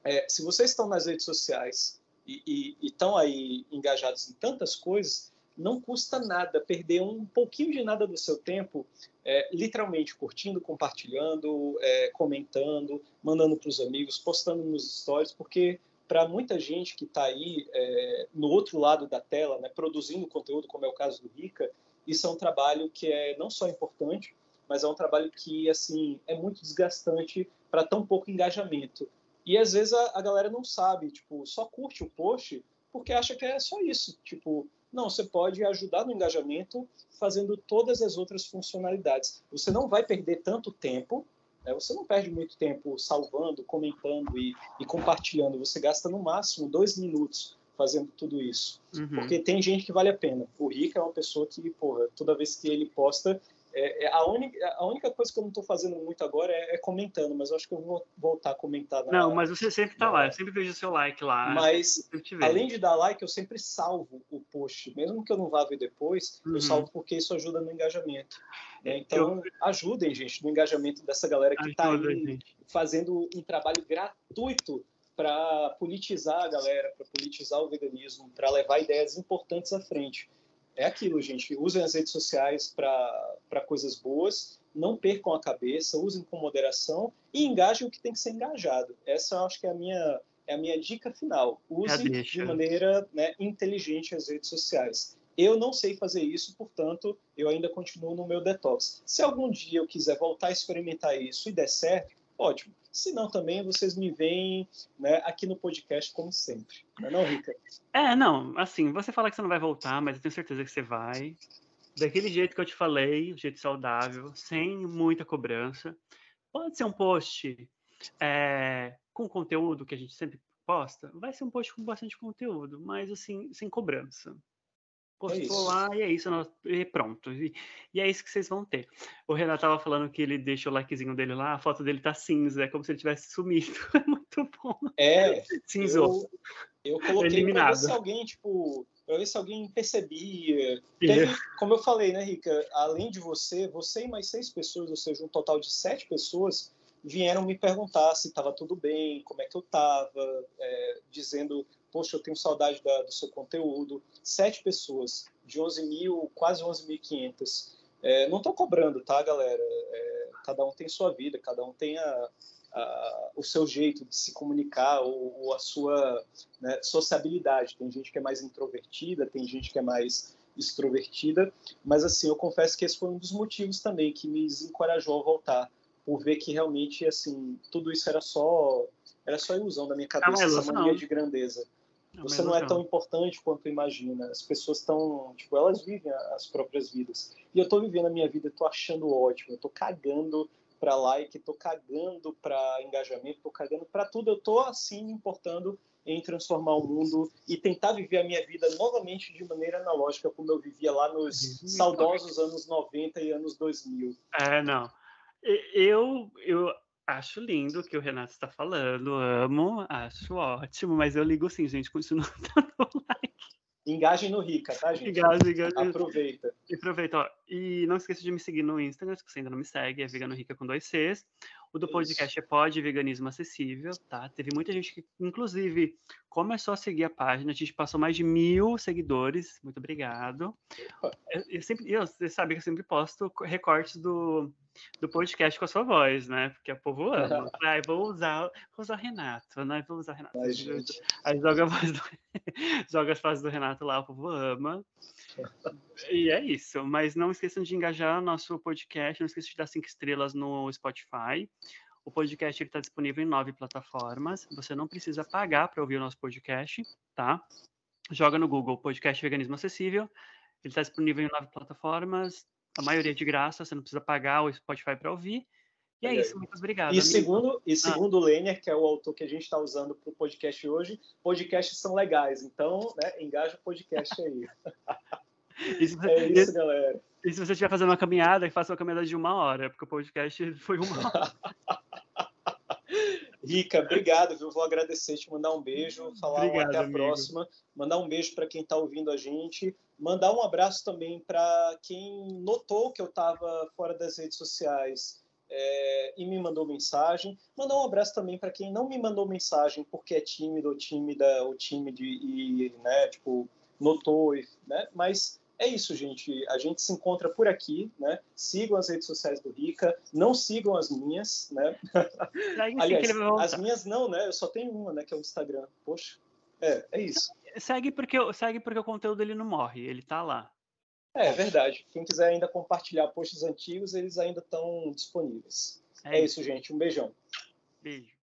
é, se vocês estão nas redes sociais e estão aí engajados em tantas coisas, não custa nada perder um pouquinho de nada do seu tempo, é, literalmente curtindo, compartilhando, é, comentando, mandando para os amigos, postando nos stories, porque para muita gente que está aí é, no outro lado da tela, né, produzindo conteúdo, como é o caso do Rica, isso é um trabalho que é não só importante, mas é um trabalho que assim é muito desgastante para tão pouco engajamento. E às vezes a, a galera não sabe, tipo, só curte o post porque acha que é só isso, tipo, não, você pode ajudar no engajamento fazendo todas as outras funcionalidades. Você não vai perder tanto tempo, né? você não perde muito tempo salvando, comentando e, e, compartilhando. Você gasta no máximo dois minutos fazendo tudo isso. Uhum. Porque tem gente que vale a pena. O Rick é uma pessoa que, porra, toda vez que ele posta, é, é, a, única, a única coisa que eu não estou fazendo muito agora é, é, comentando, mas eu acho que eu vou voltar a comentar. Na, não, mas você sempre está lá, eu sempre vejo o seu like lá. Mas, além de dar like, eu sempre salvo o post, mesmo que eu não vá ver depois, uhum. eu salvo porque isso ajuda no engajamento. Né? Então, eu... ajudem, gente, no engajamento dessa galera que está aí gente. fazendo um trabalho gratuito para politizar a galera, para politizar o veganismo, para levar ideias importantes à frente é aquilo, gente. Usem as redes sociais para coisas boas, não percam a cabeça, usem com moderação e engajem o que tem que ser engajado. Essa eu acho que é a minha, é a minha dica final. Use de maneira né, inteligente as redes sociais. Eu não sei fazer isso, portanto, eu ainda continuo no meu detox. Se algum dia eu quiser voltar a experimentar isso e der certo, ótimo. Se não, também vocês me veem né, aqui no podcast, como sempre. Não é não, Rica? É, não. Assim, você fala que você não vai voltar, mas eu tenho certeza que você vai. Daquele jeito que eu te falei, jeito saudável, sem muita cobrança. Pode ser um post é, com conteúdo que a gente sempre posta. Vai ser um post com bastante conteúdo, mas assim, sem cobrança. Postou é lá e é isso, e pronto. E, e, é isso que vocês vão ter. O Renato tava falando que ele deixa o likezinho dele lá, a foto dele tá cinza, é como se ele tivesse sumido. É muito bom. É, cinzou. Eu, eu coloquei Eliminado. pra ver se alguém, tipo, pra ver se alguém percebia. Teve, como eu falei, né, Rica? Além de você, você e mais seis pessoas, ou seja, um total de sete pessoas, vieram me perguntar se estava tudo bem, como é que eu estava, é, dizendo poxa, eu tenho saudade da, do seu conteúdo. Sete pessoas, de 11 mil, quase 11.500. É, não estou cobrando, tá, galera? É, cada um tem sua vida, cada um tem a, a, o seu jeito de se comunicar ou, ou a sua né, sociabilidade. Tem gente que é mais introvertida, tem gente que é mais extrovertida, mas assim, eu confesso que esse foi um dos motivos também que me desencorajou a voltar, por ver que realmente assim, tudo isso era só era só ilusão da minha é cabeça, essa mania de grandeza. Você não é tão importante quanto imagina. As pessoas estão, tipo, elas vivem as próprias vidas. E eu estou vivendo a minha vida, estou achando ótimo, eu estou cagando para like, estou cagando para engajamento, estou cagando para tudo. Eu estou assim importando em transformar o mundo e tentar viver a minha vida novamente de maneira analógica, como eu vivia lá nos saudosos anos 90 e anos 2000. É, não. Eu, eu Acho lindo o que o Renato está falando, amo, acho ótimo, mas eu ligo sim, gente, continua dando like. Engajem no Rica, tá, gente? Engajem, engajem. Aproveita. Aproveita, ó. E não esqueça de me seguir no Instagram, se você ainda não me segue, é Vegano Rica com dois Cs. O do podcast Isso. é Pod Veganismo Acessível, tá? Teve muita gente que, inclusive, começou a seguir a página. A gente passou mais de mil seguidores. Muito obrigado. Eu, eu sempre, eu, você sabe que eu sempre posto recortes do do podcast com a sua voz, né? Porque o povo ama. Ai, vou usar, vou usar o Renato, né? Vou usar o Renato. Ai, gente. Aí joga, a voz do, joga as fases do Renato lá, o povo ama. E é isso. Mas não esqueçam de engajar nosso podcast, não esqueçam de dar cinco estrelas no Spotify. O podcast está disponível em nove plataformas. Você não precisa pagar para ouvir o nosso podcast, tá? Joga no Google Podcast Veganismo Acessível Ele está disponível em nove plataformas, a maioria de graça, você não precisa pagar o Spotify para ouvir. E é isso, muito obrigado. E amigo. segundo, e ah. segundo ah. o Lêner, que é o autor que a gente está usando para o podcast hoje, podcasts são legais, então né, engaja o podcast aí. Isso, é isso, galera. E se você estiver fazendo uma caminhada, faça uma caminhada de uma hora, porque o podcast foi uma hora. Rica, obrigado, viu? Vou agradecer, te mandar um beijo, falar obrigado, até a amigo. próxima, mandar um beijo para quem está ouvindo a gente, mandar um abraço também para quem notou que eu estava fora das redes sociais é, e me mandou mensagem. Mandar um abraço também para quem não me mandou mensagem porque é tímido ou tímida ou tímido e, né, tipo, notou, né? Mas é isso, gente. A gente se encontra por aqui, né? Sigam as redes sociais do Rica, não sigam as minhas, né? Aliás, as minhas não, né? Eu só tenho uma, né? Que é o Instagram. Poxa, é, é isso. Segue porque, segue porque o conteúdo dele não morre, ele tá lá. É, é verdade. Quem quiser ainda compartilhar posts antigos, eles ainda estão disponíveis. É, é isso, gente. Um beijão. Beijo.